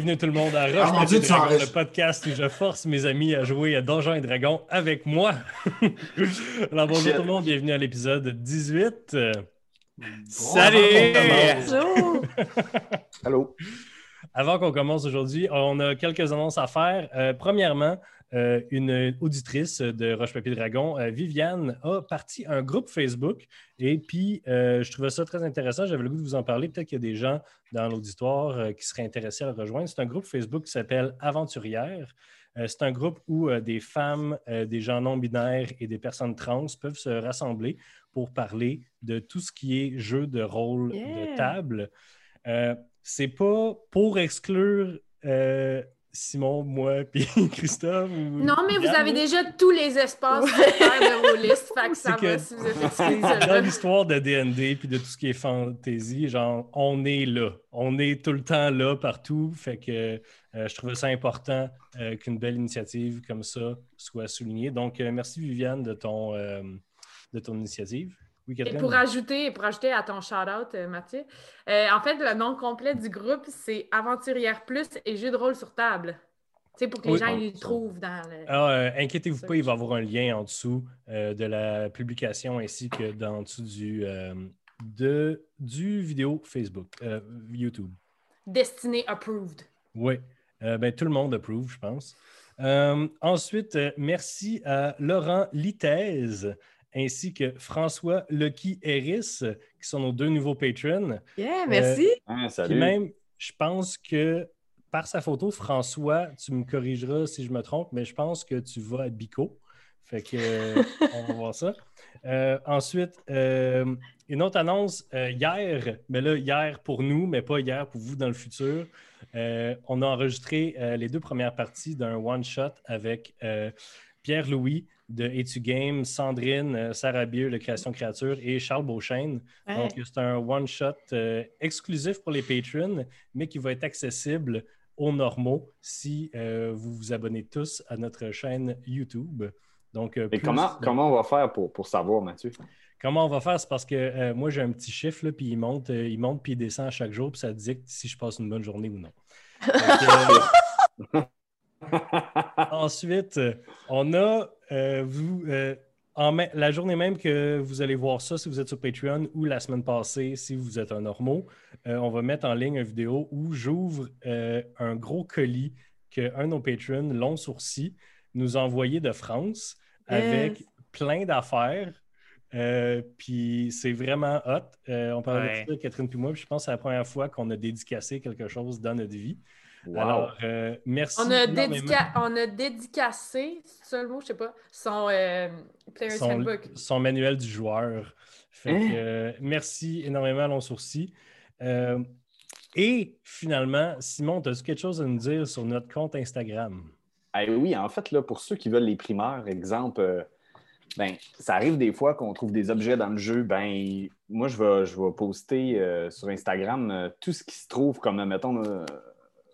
bienvenue tout le monde à Ah, Roche Dieu, Dragon, enregistres. le podcast où je force mes amis à jouer à Donjons et Dragons avec moi. Alors bonjour Shit. tout le monde, bienvenue à l'épisode 18. Euh, Salut! Bonjour. Allô? Avant qu'on commence aujourd'hui, on a quelques annonces à faire. Euh, premièrement, euh, une auditrice de Roche Papier Dragon, euh, Viviane, a parti un groupe Facebook et puis euh, je trouvais ça très intéressant. J'avais le goût de vous en parler. Peut-être qu'il y a des gens dans l'auditoire qui seraient intéressés à le rejoindre. C'est un groupe Facebook qui s'appelle Aventurière. C'est un groupe où des femmes, des gens non-binaires et des personnes trans peuvent se rassembler pour parler de tout ce qui est jeu de rôle Yeah. de table. C'est pas pour exclure euh, Simon, moi, puis Christophe. ou Non, mais vous avez là. déjà tous les espaces pour faire de vos listes. Fait que ça C'est va que- si vous êtes dans l'histoire de D&D puis de tout ce qui est fantasy, genre, on est là. On est tout le temps là, partout. Fait que euh, je trouvais ça important euh, qu'une belle initiative comme ça soit soulignée. Donc, euh, merci Viviane de ton, euh, de ton initiative. Oui, Et pour ajouter, pour ajouter à ton shout-out, euh, Mathieu, euh, en fait, le nom complet du groupe, c'est Aventurière Plus et Jeux de rôle sur table. Tu sais, pour que les Oui. gens ils le trouvent dans le. Ah, euh, inquiétez-vous pas, il va y avoir un lien en dessous euh, de la publication ainsi que dans dessous du, euh, de, du vidéo Facebook, YouTube. Destiné Approved. Oui, ben, tout le monde approuve, je pense. Ensuite, merci à Laurent Littèze ainsi que François Lucky Harris, qui sont nos deux nouveaux patrons. Yeah, merci. Hein, Puis salut. même, je pense que par sa photo, François, tu me corrigeras si je me trompe, mais je pense que tu vas à Bico. Fait que, euh, on va voir ça. Euh, ensuite, euh, une autre annonce euh, hier, mais là, hier pour nous, mais pas hier pour vous dans le futur. Euh, on a enregistré euh, les deux premières parties d'un one-shot avec euh, Pierre-Louis de Etu Game, Sandrine, euh, Sarah Beer de Création Créature et Charles Beauchesne. Ouais. Donc, c'est un one-shot euh, exclusif pour les patrons, mais qui va être accessible aux normaux si euh, vous vous abonnez tous à notre chaîne YouTube. Donc, euh, plus- comment, comment on va faire pour, pour savoir, Mathieu? comment on va faire? C'est parce que euh, moi, j'ai un petit chiffre, là, puis il monte, euh, il monte puis il descend à chaque jour, puis ça dicte si je passe une bonne journée ou non. Donc, euh, Ensuite, on a euh, vous euh, en la journée même que vous allez voir ça si vous êtes sur Patreon ou la semaine passée si vous êtes un normaux, euh, on va mettre en ligne une vidéo où j'ouvre un gros colis qu'un de nos patrons, Long Sourcil, nous a envoyé de France avec plein d'affaires. Euh, puis c'est vraiment hot. Euh, on parlait Ouais. de ça, Catherine puis moi, puis je pense que c'est la première fois qu'on a dédicacé quelque chose dans notre vie. Wow. Alors, euh, merci. On a, dédica- on a dédicacé, c'est ça le mot, je sais pas, son euh, Player's son, Handbook. son manuel du joueur. Fait Hein? que, euh, merci énormément à Long Sourcil. Euh, et finalement, Simon, as-tu quelque chose à nous dire sur notre compte Instagram? Eh oui, en fait, là, pour ceux qui veulent les primeurs, exemple, euh, ben, ça arrive des fois qu'on trouve des objets dans le jeu. Ben, moi, je vais, je vais poster euh, sur Instagram euh, tout ce qui se trouve, comme, mettons, euh,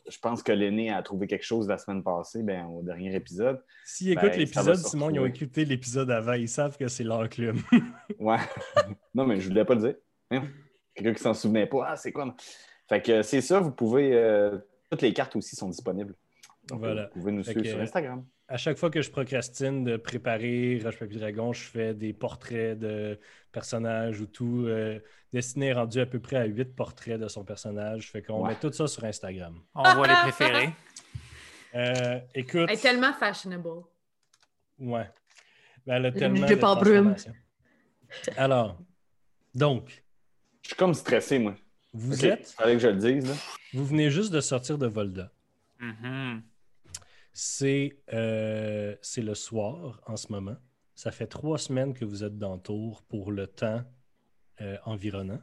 je pense que l'aîné a trouvé quelque chose la semaine passée, ben, au dernier épisode. S'ils Ben, écoutent ça l'épisode, Simon, ils ont écouté l'épisode avant. Ils savent que c'est leur club. Ouais. non, mais je voulais pas le dire. Hein? Quelqu'un qui s'en souvenait pas. Ah, c'est quoi? Fait que c'est ça, vous pouvez. euh, toutes les cartes aussi sont disponibles. Donc, Voilà. Vous pouvez nous Fait suivre que- sur Instagram. À chaque fois que je procrastine de préparer Roche Papier Dragon, je fais des portraits de personnages ou tout. Euh, Destiné est rendu à peu près à huit portraits de son personnage. Fait qu'on met tout ça sur Instagram. On voit les préférés. Euh, écoute. Elle est tellement fashionable. Ouais. Ben, elle a tellement de en brume. Alors, donc, Je suis comme stressé, moi. vous êtes, Fallait que je le dise. Là. vous venez juste de sortir de Volda. Mhm. C'est euh, c'est le soir en ce moment. Ça fait trois semaines que vous êtes dans Tours pour le temps euh, environnant.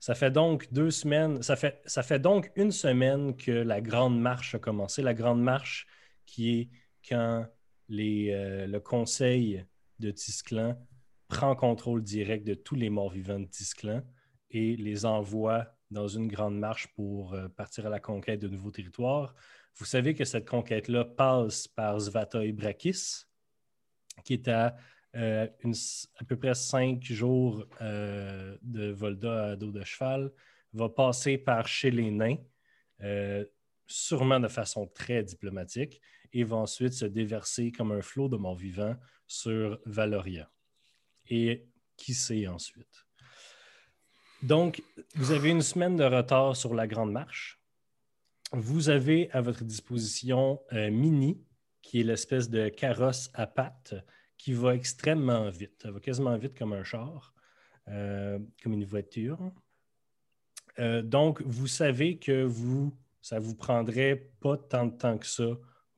Ça fait donc deux semaines, ça fait, ça fait donc une semaine que la Grande Marche a commencé. La Grande Marche qui est quand les, euh, le conseil de Tisclan prend contrôle direct de tous les morts-vivants de Tisclan et les envoie dans une grande marche pour partir à la conquête de nouveaux territoires. Vous savez que cette conquête-là passe par Svatoy Brakis, qui est à, euh, à peu près cinq jours euh, de Volda à dos de cheval, va passer par chez les nains, euh, sûrement de façon très diplomatique, et va ensuite se déverser comme un flot de morts vivants sur Valoria. Et qui sait ensuite? Donc, vous avez une semaine de retard sur la Grande Marche. Vous avez à votre disposition Mini, qui est l'espèce de carrosse à pattes qui va extrêmement vite. Elle va quasiment vite comme un char, euh, comme une voiture. Euh, donc, vous savez que vous, ça vous prendrait pas tant de temps que ça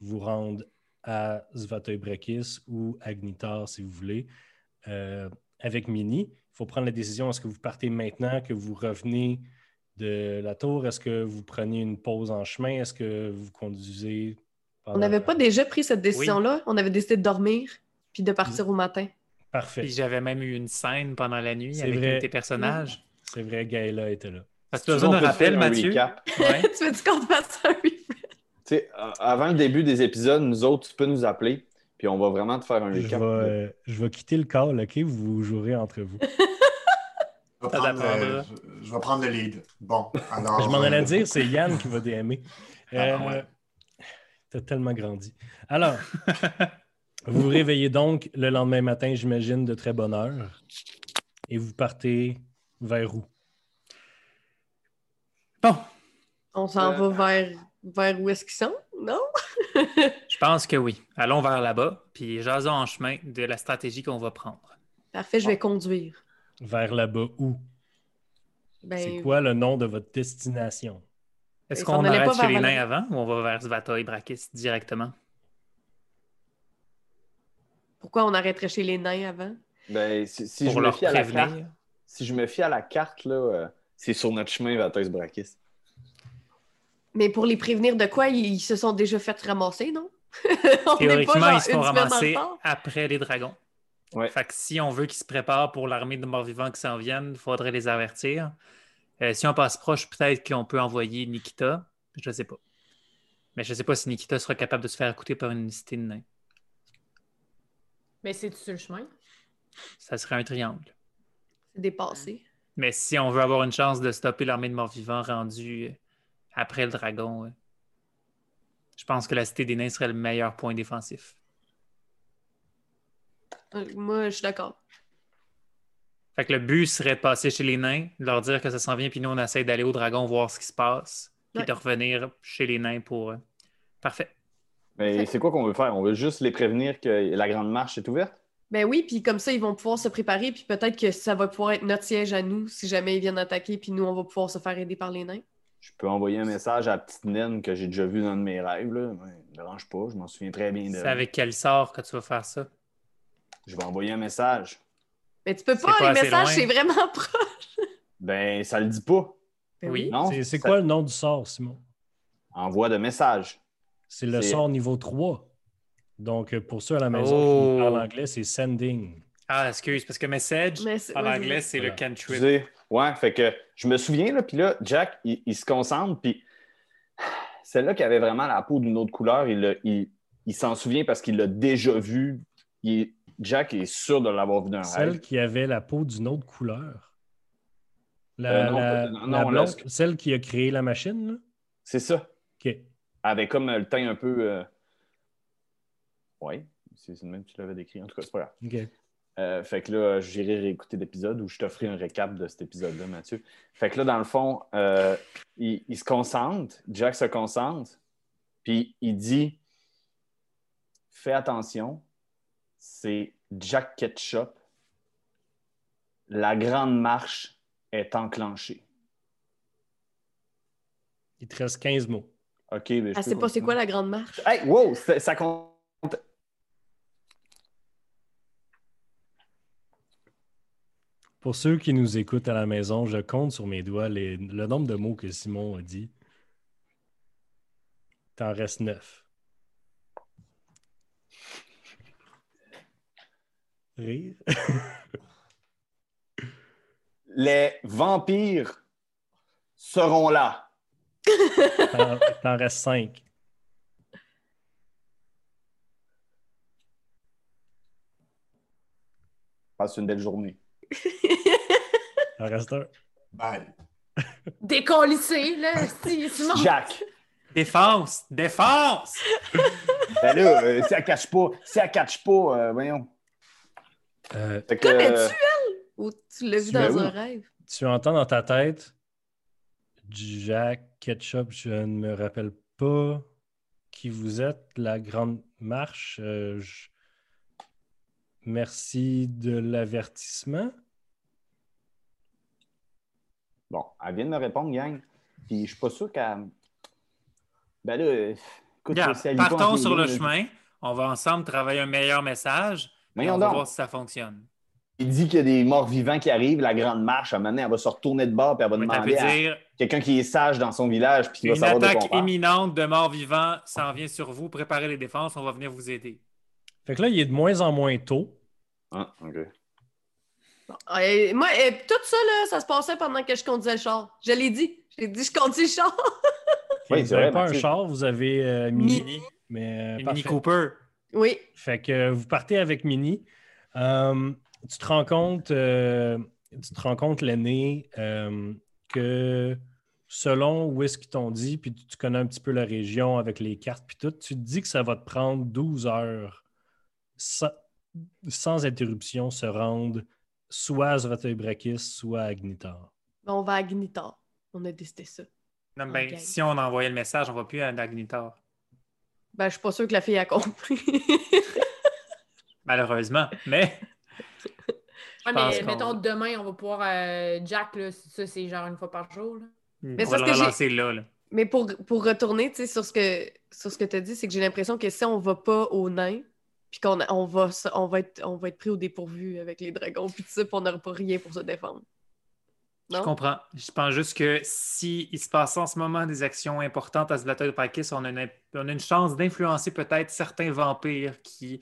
vous rendre à Svatoy Brekis ou Agnitar, si vous voulez, euh, avec Mini. Il faut prendre la décision est-ce que vous partez maintenant, que vous revenez de la tour Est-ce que vous prenez une pause en chemin? Est-ce que vous conduisez On n'avait pas déjà pris cette décision-là. On avait décidé de dormir puis de partir au matin. Parfait. Puis j'avais même eu une scène pendant la nuit avec vrai. un de tes personnages. C'est vrai, Gaëla était là. Parce que tu as besoin rappel, Mathieu? recap. Ouais. tu veux-tu qu'on te fasse un refresh? Tu sais, euh, avant le début des épisodes, nous autres, tu peux nous appeler, puis on va vraiment te faire un Je recap. vais, de- euh, je vais quitter le call, OK? Vous jouerez entre vous. Je vais, prendre, euh, je, je vais prendre le lead. Bon, alors. Je m'en euh, allais dire, c'est Yann qui va DMer. Ah, Euh, ouais. T'as tellement grandi. Alors, vous vous réveillez donc le lendemain matin, j'imagine, de très bonne heure. Et vous partez vers où? Bon, On s'en Euh. va vers, vers où est-ce qu'ils sont, non? je pense que oui. Allons vers là-bas, puis jasons en chemin de la stratégie qu'on va prendre. Parfait, je vais conduire. Vers là-bas où? Ben, C'est quoi le nom de votre destination? Est-ce qu'on arrête pas chez les nains avant ou on va vers Svata et Brakis directement? Pourquoi on arrêterait chez les nains avant? Ben, si, si Pour je me leur fie à la carte, si je me fie à la carte, là, euh, c'est sur notre chemin Teus Brakis. Mais pour les prévenir de quoi, ils, ils se sont déjà fait ramasser, non? On Théoriquement, pas genre ils se ramasser retard. après les dragons. Ouais. Fait que si on veut qu'ils se préparent pour l'armée de morts-vivants qui s'en viennent, il faudrait les avertir. Euh, si on passe proche, peut-être qu'on peut envoyer Nikita. Je ne sais pas. Mais je ne sais pas si Nikita sera capable de se faire écouter par une cité de nains. Mais c'est sur le chemin. Ça serait un triangle. C'est dépassé. Mais si on veut avoir une chance de stopper l'armée de morts-vivants rendue euh, après le dragon, euh, je pense que la cité des nains serait le meilleur point défensif. Moi, je suis d'accord. Fait que le but serait de passer chez les nains, de leur dire que ça s'en vient, puis nous, on essaie d'aller au dragon voir ce qui se passe, puis Ouais. de revenir chez les nains pour. euh, Parfait. Mais c'est quoi qu'on veut faire? On veut juste les prévenir que la grande marche est ouverte? Ben oui, puis comme ça, ils vont pouvoir se préparer, puis peut-être que ça va pouvoir être notre siège à nous si jamais ils viennent attaquer, puis nous, on va pouvoir se faire aider par les nains. Je peux envoyer un message à la petite naine que j'ai déjà vue dans un de mes rêves. Là. Ouais, me dérange pas, je m'en souviens très bien de C'est avec quel sort que tu vas faire ça? Je vais envoyer un message. Mais tu peux pas, pas les messages, c'est vraiment proche. Ben, ça le dit pas. Ben Oui. Non? C'est Ça- quoi le nom du sort, Simon? Envoie de message. C'est le sort niveau 3. Donc, euh, pour ceux à la maison Oh. qui parlent anglais, c'est sending. Ah, excuse, parce que message, en anglais, c'est Voilà. le cantrip. Excusez. Ouais, fait que je me souviens, là, puis là, Jack, il, il se concentre, puis celle-là qui avait vraiment la peau d'une autre couleur, il, il, il s'en souvient parce qu'il l'a déjà vu. Il est- Jack est sûr de l'avoir vu d'un Celle rêve. qui avait la peau d'une autre couleur. La, Euh, non, la- pas- non, la non, blonde- là, ce- celle qui a créé la machine, là? C'est ça. OK. Avec comme euh, le teint un peu. euh, Ouais, c'est le même que tu l'avais décrit. En tout cas, c'est pas grave. OK. Euh, fait que là, j'irai réécouter l'épisode où je t'offrirai un récap de cet épisode-là, Mathieu. Fait que là, dans le fond, euh, il, il se concentre, Jack se concentre, puis il dit Fais attention, c'est Jack Ketchup. La grande marche est enclenchée. Il te reste 15 mots. OK, mais je Ah, c'est pas c'est quoi la grande marche? Hey, wow, ça, compte. Pour ceux qui nous écoutent à la maison, je compte sur mes doigts les- le nombre de mots que Simon a dit. T'en reste 9. Rire. Les vampires seront là. T'en t'en reste 5. Passe une belle journée. T'en reste un. Bye. Décollissé, là, si, sinon. Jack, Défense! Défense! Ben là, euh, si elle catch pas, si elle catch pas, euh, voyons. Euh, Connais-tu, euh, elle? Ou tu l'as vu dans oui. un rêve? tu entends dans ta tête Jack Ketchup, je ne me rappelle pas qui vous êtes, la grande marche. euh, je- Merci de l'avertissement. Bon, elle vient de me répondre, gang. Puis je suis pas sûr qu'elle. Ben là, écoute, pas partons sur le chemin. On va ensemble travailler un meilleur message. On va voir si ça fonctionne. Il dit qu'il y a des morts vivants qui arrivent, la grande marche, à un moment donné, elle va se retourner de bord puis elle va Mais demander à dire quelqu'un qui est sage dans son village puis qui va une savoir de attaque imminente de morts vivants s'en vient sur vous. Préparez les défenses. On va venir vous aider. Fait que là, il est de moins en moins tôt. Ah, OK. Bon, euh, moi, tout ça, là, ça se passait pendant que je conduisais le char. Je l'ai dit. J'ai dit, je conduis le char. Oui, vous n'avez pas un char, vous avez euh, Mini. Mini, Mais, euh, Mini. Cooper. Oui. Fait que vous partez avec Mini. Euh, tu te rends compte, euh, tu te rends compte, l'aîné, euh, que selon où est-ce qu'ils t'ont dit, puis tu, connais un petit peu la région avec les cartes, puis tout, tu te dis que ça va te prendre 12 heures sans, sans interruption se rendre soit à Zvatebrakis, soit à Agnitar. On va à Gnitar. On a décidé ça. Non, ben. Si on envoyait le message, on ne va plus à Agnitar. Ben, je suis pas sûre que la fille a compris. Malheureusement. Mais Ouais, mais mettons, demain, on va pouvoir. euh, Jack, là, ça, c'est genre une fois par jour. là. on c'est va parce le relancer là. là. Mais pour, pour retourner tu sais, sur ce que, sur ce que tu as dit, c'est que j'ai l'impression que si on va pas au nain, puis qu'on on va, on, va être, on va être pris au dépourvu avec les dragons, puis tout ça, puis on n'aura pas rien pour se défendre. Je comprends. Je pense juste que si il se passe en ce moment des actions importantes à ce bateau de Pakis, on a une, on a une chance d'influencer peut-être certains vampires qui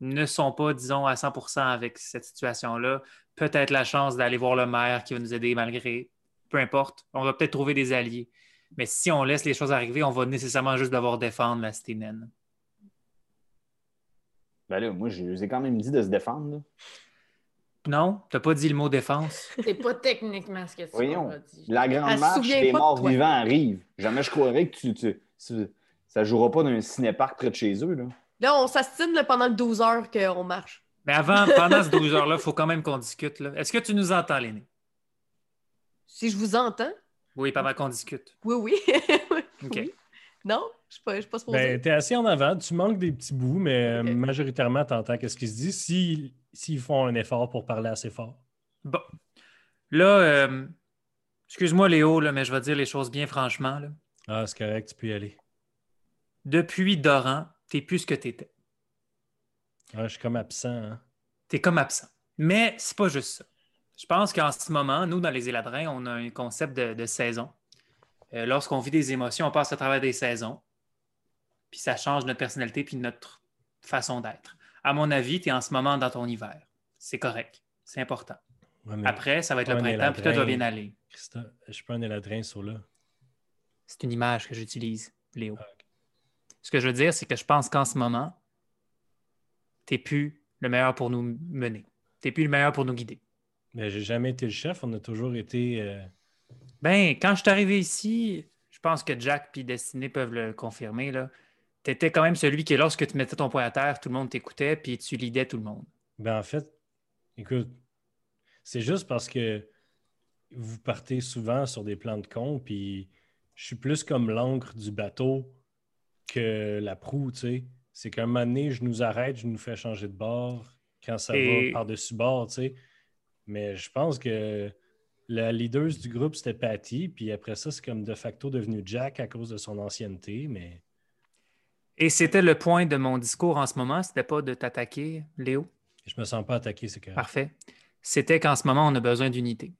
ne sont pas, disons, à 100% avec cette situation-là. Peut-être la chance d'aller voir le maire qui va nous aider malgré. Peu importe. On va peut-être trouver des alliés. Mais si on laisse les choses arriver, on va nécessairement juste devoir défendre la cité naine. Ben là, moi, je je vous ai quand même dit de se défendre. là. Non? T'as pas dit le mot défense? C'est pas techniquement ce que tu Voyons. as dit. La grande Elle marche, souvient les pas de morts vivants arrivent. Jamais je croirais que tu, tu, tu- ça jouera pas dans un cinéparc près de chez eux. Là. Là, on s'astine là, pendant le 12 heures qu'on marche. Mais avant, pendant ces 12 heures-là, il faut quand même qu'on discute. là. Est-ce que tu nous entends, Léné? Si je vous entends, Oui, pendant qu'on discute. oui, oui. OK. Oui. Non? Je ne suis pas supposée. Ben, tu es assis en avant, tu manques des petits bouts, mais euh, majoritairement, tu entends qu'est-ce qu'ils se disent s'ils s'ils font un effort pour parler assez fort. Bon. Là, euh, excuse-moi, Léo, là, mais je vais dire les choses bien franchement. là. Ah, c'est correct, tu peux y aller. Depuis Doran, t'es plus ce que t'étais. Ah, je suis comme absent. hein. T'es comme absent. Mais c'est pas juste ça. Je pense qu'en ce moment, nous, dans les Éladrins, on a un concept de, de saison. Euh, Lorsqu'on vit des émotions, on passe à travers des saisons. Puis ça change notre personnalité puis notre façon d'être. À mon avis, tu es en ce moment dans ton hiver. C'est correct. C'est important. Ouais, mais Après, ça va être le printemps, puis toi, tu vas Éladrin- bien aller. Christa, je pas un éladrin sur là. C'est une image que j'utilise, Léo. Ah. Ce que je veux dire, c'est que je pense qu'en ce moment, tu n'es plus le meilleur pour nous mener. Tu n'es plus le meilleur pour nous guider. Mais j'ai jamais été le chef, on a toujours été. euh, Ben, quand je suis arrivé ici, je pense que Jack et Destiné peuvent le confirmer. Tu étais quand même celui qui, lorsque tu mettais ton poing à terre, tout le monde t'écoutait, puis tu lidais tout le monde. Ben, en fait, écoute, c'est juste parce que vous partez souvent sur des plans de con, puis je suis plus comme l'encre du bateau que la proue, tu sais. C'est qu'un moment donné, je nous arrête, je nous fais changer de bord quand ça Et- va par-dessus bord, tu sais. Mais je pense que la leader du groupe, c'était Patty, puis après ça, c'est comme de facto devenu Jack à cause de son ancienneté, mais Et c'était le point de mon discours en ce moment, c'était pas de t'attaquer, Léo? je me sens pas attaqué, c'est correct. Parfait. C'était qu'en ce moment, on a besoin d'unité.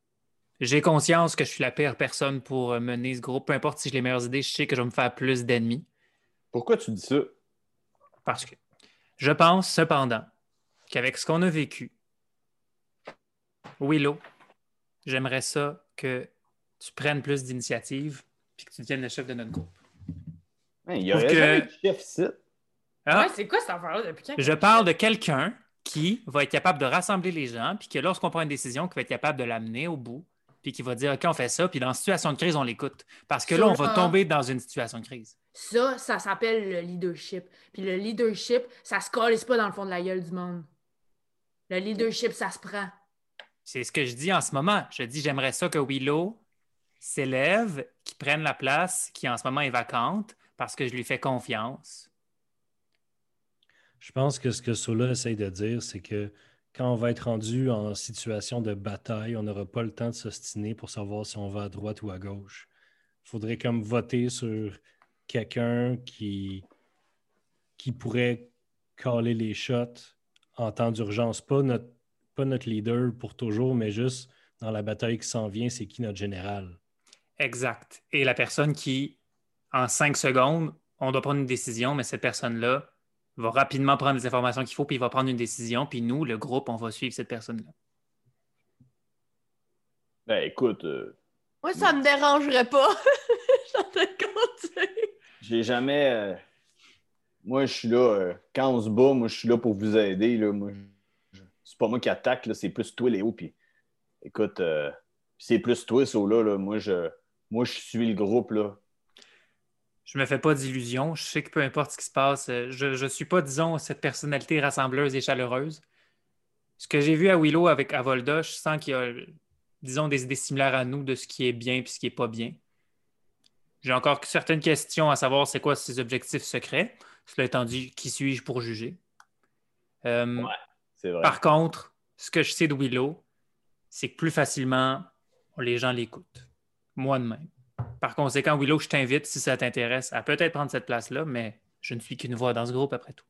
J'ai conscience que je suis la pire personne pour mener ce groupe. Peu importe si j'ai les meilleures idées, je sais que je vais me faire plus d'ennemis. Pourquoi tu dis ça? Parce que je pense cependant qu'avec ce qu'on a vécu, Willow, j'aimerais ça que tu prennes plus d'initiative puis que tu deviennes le chef de notre groupe. Hein, il y aurait que- chef ici. Ah, Ouais, c'est quoi cette affaire-là? Depuis quand? je parle de quelqu'un qui va être capable de rassembler les gens puis que lorsqu'on prend une décision, qui va être capable de l'amener au bout puis qui va dire OK, on fait ça, puis dans une situation de crise, on l'écoute. Parce que là, on va tomber dans une situation de crise. Ça, ça s'appelle le leadership. Puis le leadership, ça se colle pas dans le fond de la gueule du monde. Le leadership, ça se prend. C'est ce que je dis en ce moment. Je dis j'aimerais ça que Willow s'élève, qui prenne la place qui en ce moment est vacante, parce que je lui fais confiance. Je pense que ce que Sola essaye de dire, c'est que quand on va être rendu en situation de bataille, on n'aura pas le temps de s'ostiner pour savoir si on va à droite ou à gauche. Il faudrait comme voter sur quelqu'un qui, qui pourrait caler les shots en temps d'urgence. Pas notre, pas notre leader pour toujours, mais juste dans la bataille qui s'en vient, c'est qui notre général? Exact. Et la personne qui, en cinq secondes, on doit prendre une décision, mais cette personne-là va rapidement prendre les informations qu'il faut, puis il va prendre une décision, puis nous, le groupe, on va suivre cette personne-là. Ben écoute, euh, Moi, ça me dérangerait pas. Je suis en train de compter. j'ai jamais. euh, Moi, je suis là. euh, Quand on se bat, moi, je suis là pour vous aider. Là. Moi, je- C'est pas moi qui attaque, c'est plus toi, Léo. Puis, écoute, euh, c'est plus toi, Sola. Là. Moi, je... moi, je suis le groupe. Là. Je me fais pas d'illusions. Je sais que peu importe ce qui se passe, euh, je ne suis pas, disons, cette personnalité rassembleuse et chaleureuse. Ce que j'ai vu à Willow avec Avolda, je sens qu'il y a, disons, des idées similaires à nous de ce qui est bien et ce qui est pas bien. J'ai encore certaines questions à savoir c'est quoi ses objectifs secrets. Cela étant dit, qui suis-je pour juger? Euh, Ouais. C'est vrai. Par contre, ce que je sais de Willow, c'est que plus facilement, les gens l'écoutent. Moi de même. Par conséquent, Willow, je t'invite, si ça t'intéresse, à peut-être prendre cette place-là, mais je ne suis qu'une voix dans ce groupe après tout.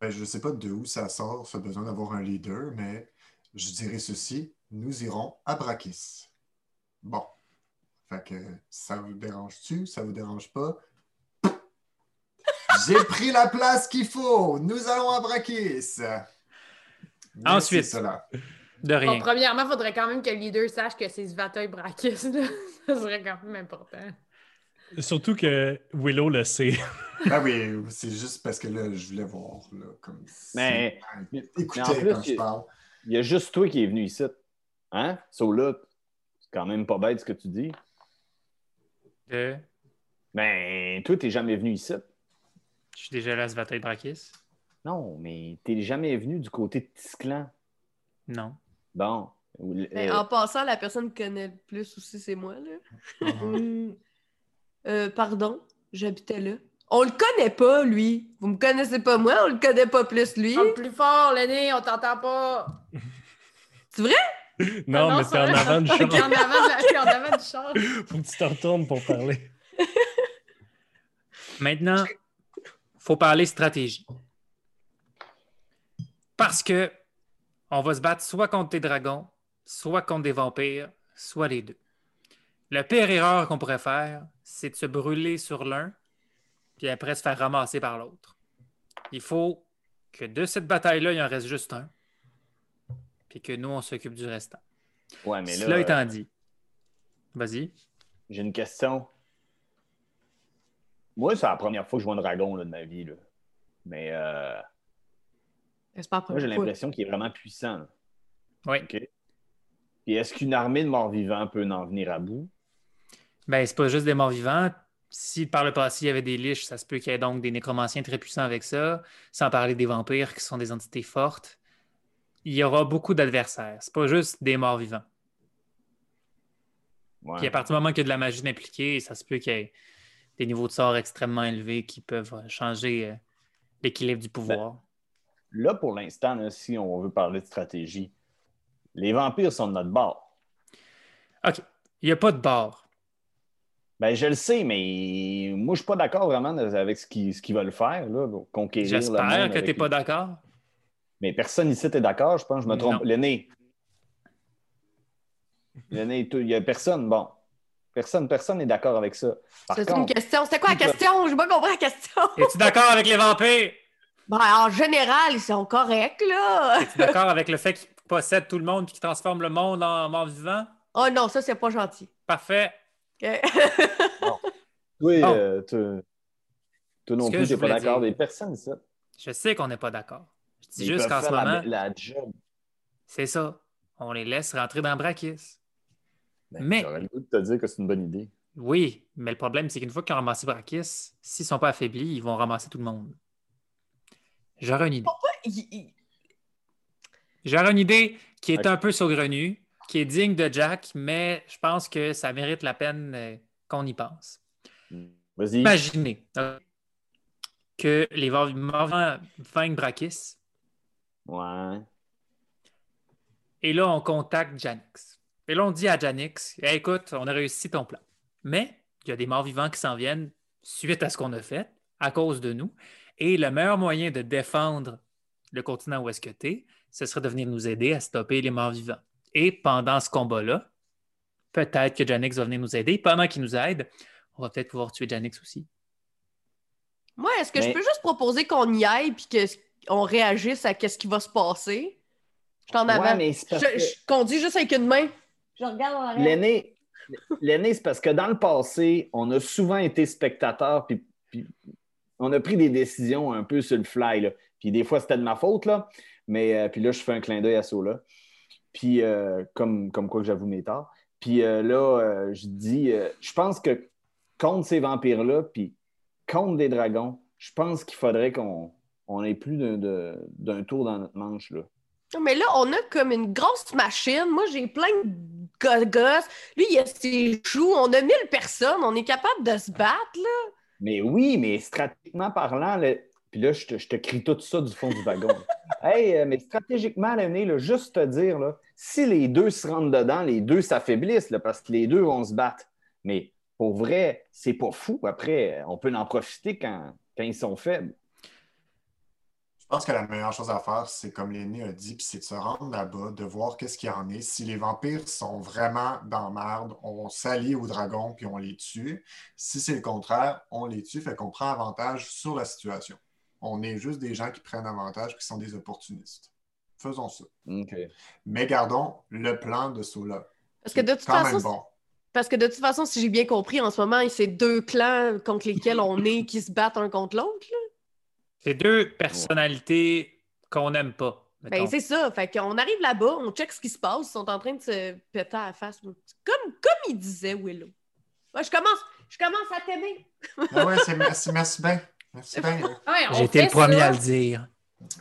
Ben, je ne sais pas de où ça sort, ce besoin d'avoir un leader, mais je dirais ceci, nous irons à Brakis. Bon. Fait que ça vous dérange-tu? Ça vous dérange pas? J'ai pris la place qu'il faut! Nous allons à Brakis! Ensuite. cela. De rien. Bon, premièrement, il faudrait quand même que le leader sache que c'est Svatoy Brakis. là. Ça serait quand même important. Surtout que Willow le sait. Ben oui, c'est juste parce que là, je voulais voir. Là, comme Mais- si- mais Écoutez en plus, quand je il- parle. Il y a juste toi qui es venu ici. Hein? Sola, c'est quand même pas bête ce que tu dis. De- Ben, toi, t'es jamais venu ici. Je suis déjà là à Brakis. Non, mais t'es jamais venu du côté de Tisclan. Non. Bon. Mais Euh, en passant, la personne qui connaît le plus aussi, c'est moi. Là. Hum. Euh, pardon, j'habitais là. On le connaît pas, lui. Vous me connaissez pas moi, on le connaît pas plus, lui. Parle plus fort, Lenny, on t'entend pas. C'est vrai? Non, Ah mais c'est en avant du char. en avant, du char. Faut que tu te retournes pour parler. Maintenant, faut parler stratégie. Parce que on va se battre soit contre des dragons, soit contre des vampires, soit les deux. La pire erreur qu'on pourrait faire, c'est de se brûler sur l'un, puis après se faire ramasser par l'autre. Il faut que de cette bataille-là, il en reste juste un, puis que nous, on s'occupe du restant. ouais, mais là, Cela étant dit, vas-y. j'ai une question. Moi, c'est la première fois que je vois un dragon là, de ma vie. Là. Mais euh, C'est pas la moi, j'ai l'impression qu'il est vraiment puissant. là. Oui. OK? Puis est-ce qu'une armée de morts-vivants peut en venir à bout? Ben, c'est pas juste des morts vivants. Si par le passé, il y avait des liches, ça se peut qu'il y ait donc des nécromanciens très puissants avec ça, sans parler des vampires qui sont des entités fortes. Il y aura beaucoup d'adversaires. C'est pas juste des morts vivants. Ouais. Puis à partir du moment qu'il y a de la magie impliquée, ça se peut qu'il y ait des niveaux de sort extrêmement élevés qui peuvent euh, changer euh, l'équilibre du pouvoir. Là, pour l'instant, si on veut parler de stratégie, les vampires sont de notre bord. OK. Il n'y a pas de bord. Ben, je le sais, mais moi, je suis pas d'accord vraiment avec ce qu'ils veulent faire, là, pour conquérir. J'espère que tu n'es pas d'accord. Mais personne ici n'est d'accord, je pense, je me trompe. L'aîné. L'aîné, tout- il n'y a personne, bon. Personne, personne n'est d'accord avec ça. Par C'est une question. C'était quoi la question? J'ai pas compris la question. Es-tu d'accord avec les vampires? Ben, en général, ils sont corrects, là. Es-tu d'accord avec le fait qu'ils possèdent tout le monde et qu'ils transforment le monde en mort vivant? Oh non, ça, c'est pas gentil. Parfait. Ok. toi, Bon. euh, toi, toi non plus, je tu n'es pas d'accord. Des personnes, ça. Je sais qu'on n'est pas d'accord. Je dis Ils juste qu'en ce la- moment, La, job. c'est ça. on les laisse rentrer dans Brakis. Ben, Mais- J'aurais le goût de te dire que c'est une bonne idée. Oui, mais le problème, c'est qu'une fois qu'ils ont ramassé Brakis, s'ils ne sont pas affaiblis, ils vont ramasser tout le monde. J'aurais une idée. Il- J'aurais une idée qui est un peu saugrenue, qui est digne de Jack, mais je pense que ça mérite la peine euh, qu'on y pense. Vas-y. Imaginez euh, que les morts-vivants vaincent Brakis, Ouais. et là, on contacte Janix. Et là, on dit à Janix Hey, écoute, on a réussi ton plan. Mais il y a des morts-vivants qui s'en viennent suite à ce qu'on a fait, à cause de nous. Et le meilleur moyen de défendre le continent où est-ce que tu es, ce serait de venir nous aider à stopper les morts-vivants. Et pendant ce combat-là, peut-être que Janix va venir nous aider. Pendant qu'il nous aide, on va peut-être pouvoir tuer Janix aussi. Moi, est-ce que je peux juste proposer qu'on y aille puis qu'on réagisse à ce qui va se passer? Je t'en Ouais, je, que- je conduis juste avec une main. Je regarde. L'aîné, l'aîné, c'est parce que dans le passé, on a souvent été spectateur, puis, on a pris des décisions un peu sur le fly. Là. Puis des fois, c'était de ma faute. Mais euh, puis là, je fais un clin d'œil à ça, là. Puis euh, comme, comme quoi que j'avoue mes torts. Puis euh, là, je dis, je pense que contre ces vampires-là, puis contre des dragons, je pense qu'il faudrait qu'on on ait plus d'un, d'un tour dans notre manche. Non, Mais là, on a comme une grosse machine. Moi, j'ai plein de go- gosses. Lui, il a ses choux. On a 1000 personnes. On est capable de se battre, là. Mais oui, mais stratégiquement parlant, là, puis là, je te, je te crie tout ça du fond du wagon. hey, euh, mais stratégiquement, l'année, là, juste te dire, là, si les deux se rentrent dedans, les deux s'affaiblissent, là, parce que les deux vont se battre. Mais pour vrai, c'est pas fou. Après, on peut en profiter quand, quand ils sont faibles. Je pense que la meilleure chose à faire, c'est comme l'aîné a dit, puis c'est de se rendre là-bas, de voir qu'est-ce qu'il y en est. Si les vampires sont vraiment dans merde, on s'allie aux dragons puis on les tue. Si c'est le contraire, on les tue, fait qu'on prend avantage sur la situation. On est juste des gens qui prennent avantage, qui sont des opportunistes. Faisons ça. Mais gardons le plan de Sola. Parce que de toute Quand façon, même bon. parce que de toute façon, si j'ai bien compris, en ce moment, c'est deux clans contre lesquels on est qui se battent un contre l'autre. C'est deux personnalités qu'on n'aime pas. Ben, c'est ça. Fait qu'on arrive là-bas, on check ce qui se passe. Ils sont en train de se péter à la face. Comme, comme il disait Willow. Ouais, je commence, je commence à t'aimer. Ah ouais, c'est merci, merci bien. Merci bien. Ouais, J'ai été le premier ça. à le dire.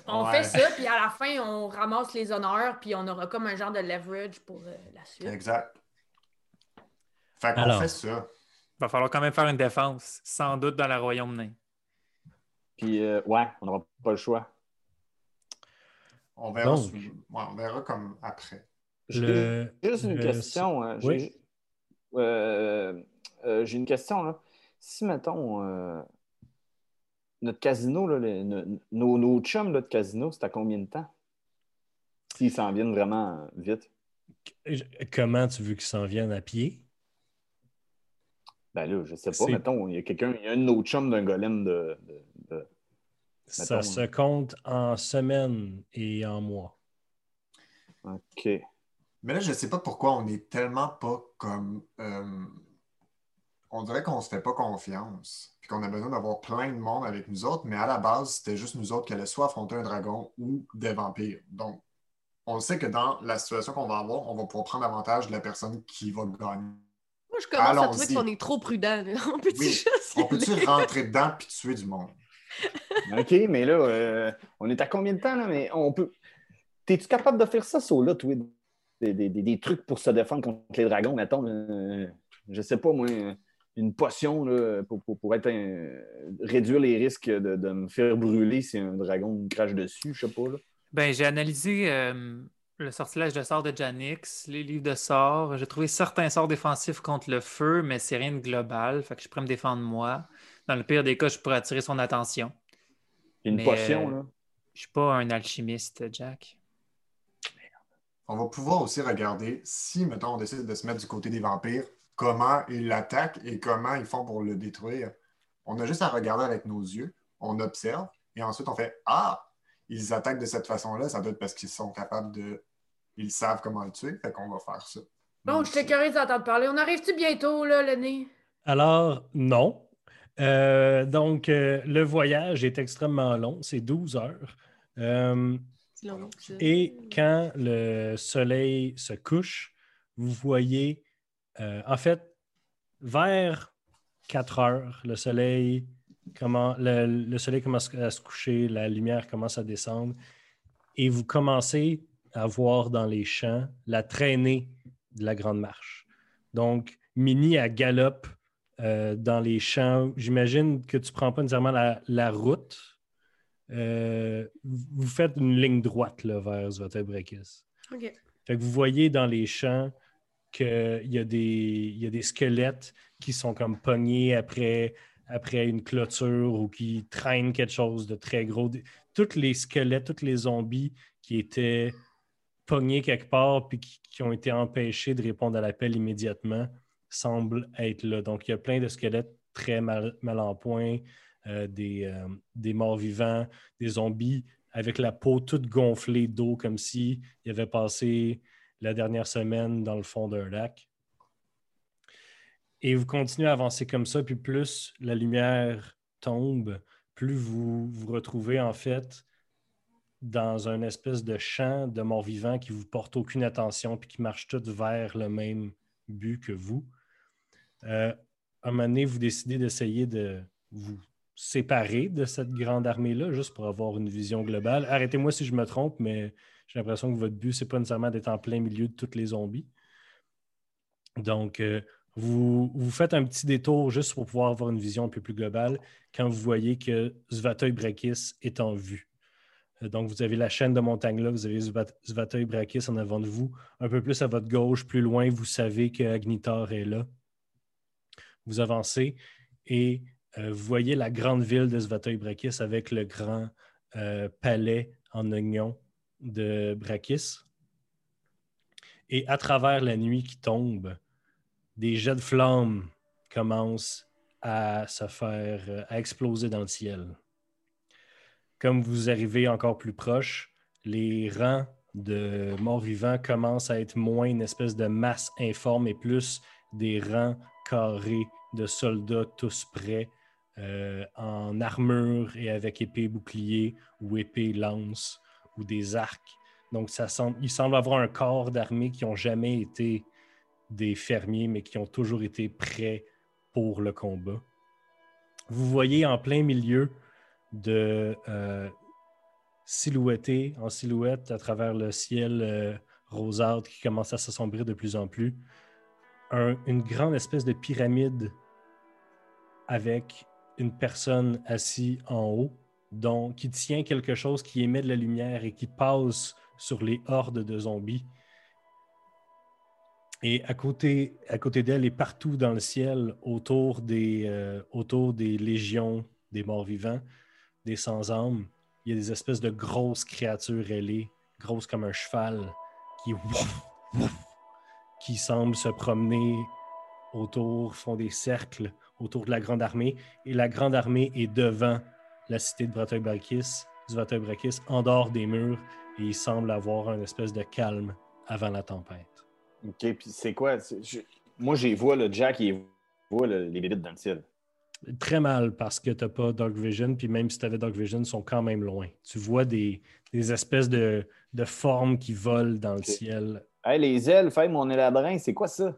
On Ouais. fait ça, puis à la fin, on ramasse les honneurs, puis on aura comme un genre de leverage pour euh, la suite. Exact. Fait qu'on Alors. fait ça. Il va falloir quand même faire une défense, sans doute dans le royaume nain. Puis, euh, ouais, on n'aura pas le choix. On verra, Donc. sous- ouais, on verra comme après. Le- J'ai juste une le- question. hein. J'ai- Oui. euh, euh, J'ai une question. Là. Si, mettons, euh, notre casino, là, les- nos, nos chums là, de casino, c'est à combien de temps? S'ils s'en viennent vraiment euh, vite. Comment tu veux qu'ils s'en viennent à pied? Ben là, je sais pas. Mettons, il y a quelqu'un, il y a un de nos chums d'un golem de. de- de- Ça Mettons, se compte en semaines et en mois. OK. Mais là, je ne sais pas pourquoi on est tellement pas comme. euh, on dirait qu'on ne se fait pas confiance, puis qu'on a besoin d'avoir plein de monde avec nous autres, mais à la base, c'était juste nous autres qui allaient soit affronter un dragon ou des vampires. Donc, on sait que dans la situation qu'on va avoir, on va pouvoir prendre avantage de la personne qui va gagner. Je commence à Allons-y. trouver qu'on est trop prudent. On peut-tu Oui. juste. On peut-tu rentrer dedans puis tuer du monde? OK, mais là, euh, on est à combien de temps, là? Mais on peut. T'es-tu capable de faire ça, ça, là, toi? Des, des- des- des trucs pour se défendre contre les dragons, mettons. euh, je sais pas, moi, une potion là, pour, pour, pour être un- réduire les risques de, de me faire brûler si un dragon me crache dessus, je sais pas. Là. Ben, j'ai analysé euh, le sortilège de sorts de Janix, les livres de sorts. J'ai trouvé certains sorts défensifs contre le feu, mais c'est rien de global. Fait que je pourrais me défendre moi. Dans le pire des cas, je pourrais attirer son attention. Une Mais, potion, euh, là? Je suis pas un alchimiste, Jack. On va pouvoir aussi regarder si, mettons, on décide de se mettre du côté des vampires, comment ils l'attaquent et comment ils font pour le détruire. On a juste à regarder avec nos yeux, on observe, et ensuite on fait Ah, ils attaquent de cette façon-là, ça doit être parce qu'ils sont capables de. Ils savent comment le tuer, fait qu'on va faire ça. Bon, je t'ai curieuse d'entendre parler. On arrive-tu bientôt, là, le nez? Alors, non. Euh, donc, euh, le voyage est extrêmement long. C'est 12 heures. Euh, Et quand le soleil se couche, vous voyez, euh, en fait, vers 4 heures, le soleil, comment, le, le soleil commence à se coucher, la lumière commence à descendre, et vous commencez à voir dans les champs la traînée de la Grande Marche. Donc, Mini à galope euh, dans les champs. J'imagine que tu ne prends pas nécessairement la, la route. Euh, vous faites une ligne droite là, vers Zvatebrekis. OK. Fait que vous voyez dans les champs qu'il y, a des- y a des squelettes qui sont comme pognés après, après une clôture ou qui traînent quelque chose de très gros. Tous les squelettes, tous les zombies qui étaient pognés quelque part puis qui, ont été empêchés de répondre à l'appel immédiatement semblent être là. Donc, il y a plein de squelettes très mal, mal en point, euh, des, euh, des morts vivants, des zombies avec la peau toute gonflée d'eau comme si il avait passé la dernière semaine dans le fond d'un lac. Et vous continuez à avancer comme ça, puis plus la lumière tombe, plus vous vous retrouvez en fait dans un espèce de champ de morts vivants qui vous porte aucune attention, puis qui marche tous vers le même but que vous. Euh, à un moment donné, vous décidez d'essayer de vous séparer de cette grande armée-là, juste pour avoir une vision globale. Arrêtez-moi si je me trompe, mais j'ai l'impression que votre but, c'est pas nécessairement d'être en plein milieu de tous les zombies. Donc, euh, vous, faites un petit détour juste pour pouvoir avoir une vision un peu plus globale quand vous voyez que Zvatoy Brakis est en vue. Donc, vous avez la chaîne de montagne là, vous avez Zvat- Zvatoy Brakis en avant de vous. Un peu plus à votre gauche, plus loin, vous savez que Agnitar est là. Vous avancez et euh, vous voyez la grande ville de Zvatoy Brakis avec le grand euh, palais en oignon de Brakis. Et à travers la nuit qui tombe, des jets de flammes commencent à se faire, euh, à exploser dans le ciel. Comme vous arrivez encore plus proche, les rangs de morts-vivants commencent à être moins une espèce de masse informe et plus des rangs carrés de soldats tous prêts euh, en armure et avec épée bouclier ou épée lance ou des arcs. Donc, ça semble, il semble avoir un corps d'armée qui n'ont jamais été des fermiers, mais qui ont toujours été prêts pour le combat. Vous voyez en plein milieu de euh, silhouetter en silhouette à travers le ciel euh, qui commence à s'assombrir de plus en plus, un- une grande espèce de pyramide avec une personne assise en haut, dont, qui tient quelque chose qui émet de la lumière et qui passe sur les hordes de zombies. Et à côté, à côté d'elle et partout dans le ciel, autour des, euh, autour des légions des morts-vivants, des sans-âmes, il y a des espèces de grosses créatures ailées, grosses comme un cheval, qui, qui semblent se promener autour, font des cercles autour de la grande armée. Et la grande armée est devant la cité de Bratoy-Brakis, Zvatoy-Brakis, en dehors des murs, et il semble avoir un espèce de calme avant la tempête. OK, puis c'est quoi? Moi, j'ai vois le Jack, il voit le- les bébites dans. Très mal parce que tu n'as pas Dark Vision, puis même si tu avais Dark Vision, ils sont quand même loin. Tu vois des, des espèces de, de formes qui volent dans le ciel. Hey, les elfes, hey, mon élabrin, c'est quoi ça?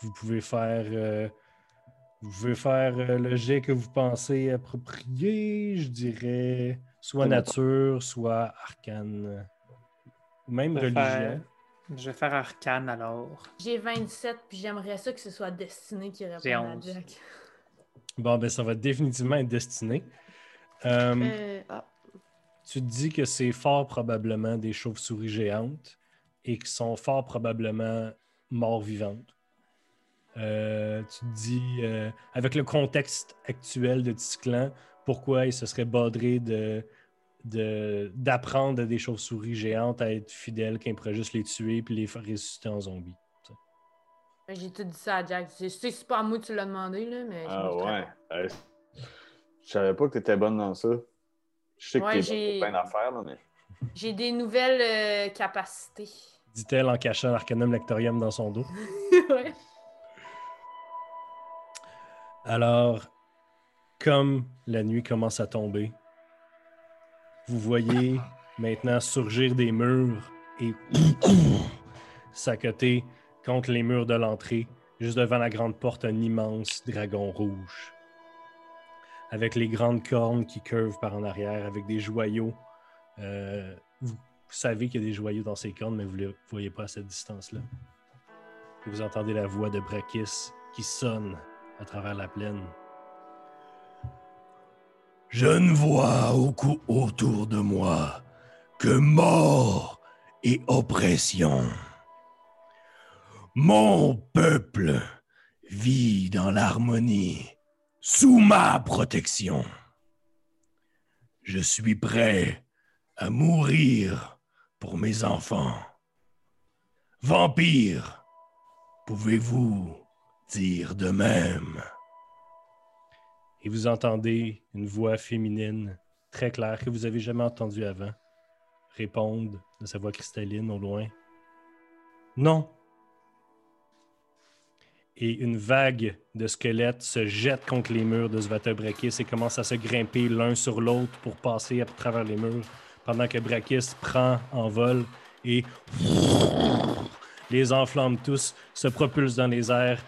Vous pouvez faire, euh, vous pouvez faire euh, le jet que vous pensez approprié, je dirais, soit nature, soit arcane, ou même religion. faire- Je vais faire arcane alors. J'ai 27, puis j'aimerais ça que ce soit Destiné qui réponde à 11. Jack. Bon, ben ça va définitivement être destiné. Euh, Euh, ah, tu te dis que c'est fort probablement des chauves-souris géantes et qui sont fort probablement morts vivantes. Euh, tu te dis, avec le contexte actuel de Ticlan, pourquoi il se serait badré de, de- d'apprendre à des chauves-souris géantes à être fidèles, pourrait juste les tuer puis les faire ressusciter en zombies? Ben, J'ai tout dit ça à Jack. Je sais que c'est pas à moi que tu l'as demandé, là, mais. Ah ouais. Euh, je savais pas que tu étais bonne dans ça. Je sais que Ouais, tu es j'ai- bonne pour plein d'affaires, là, mais. J'ai des nouvelles euh, capacités. Dit-elle en cachant l'Arcanum Lectorium dans son dos. ouais. Alors, comme la nuit commence à tomber, vous voyez maintenant surgir des murs et s'accoter les murs de l'entrée, juste devant la grande porte, un immense dragon rouge. Avec les grandes cornes qui curvent par en arrière, avec des joyaux. Euh, vous savez qu'il y a des joyaux dans ces cornes, mais vous ne les voyez pas à cette distance-là. Vous entendez la voix de Brakis qui sonne à travers la plaine. Je ne vois au autour de moi que mort et oppression. Mon peuple vit dans l'harmonie sous ma protection. Je suis prêt à mourir pour mes enfants. Vampire, pouvez-vous dire de même? Et vous entendez une voix féminine très claire que vous avez jamais entendue avant répondre de sa voix cristalline au loin. Non. Et une vague de squelettes se jette contre les murs de Svatobrakis et commence à se grimper l'un sur l'autre pour passer à travers les murs, pendant que Brakis prend en vol et les enflamme tous, se propulse dans les airs,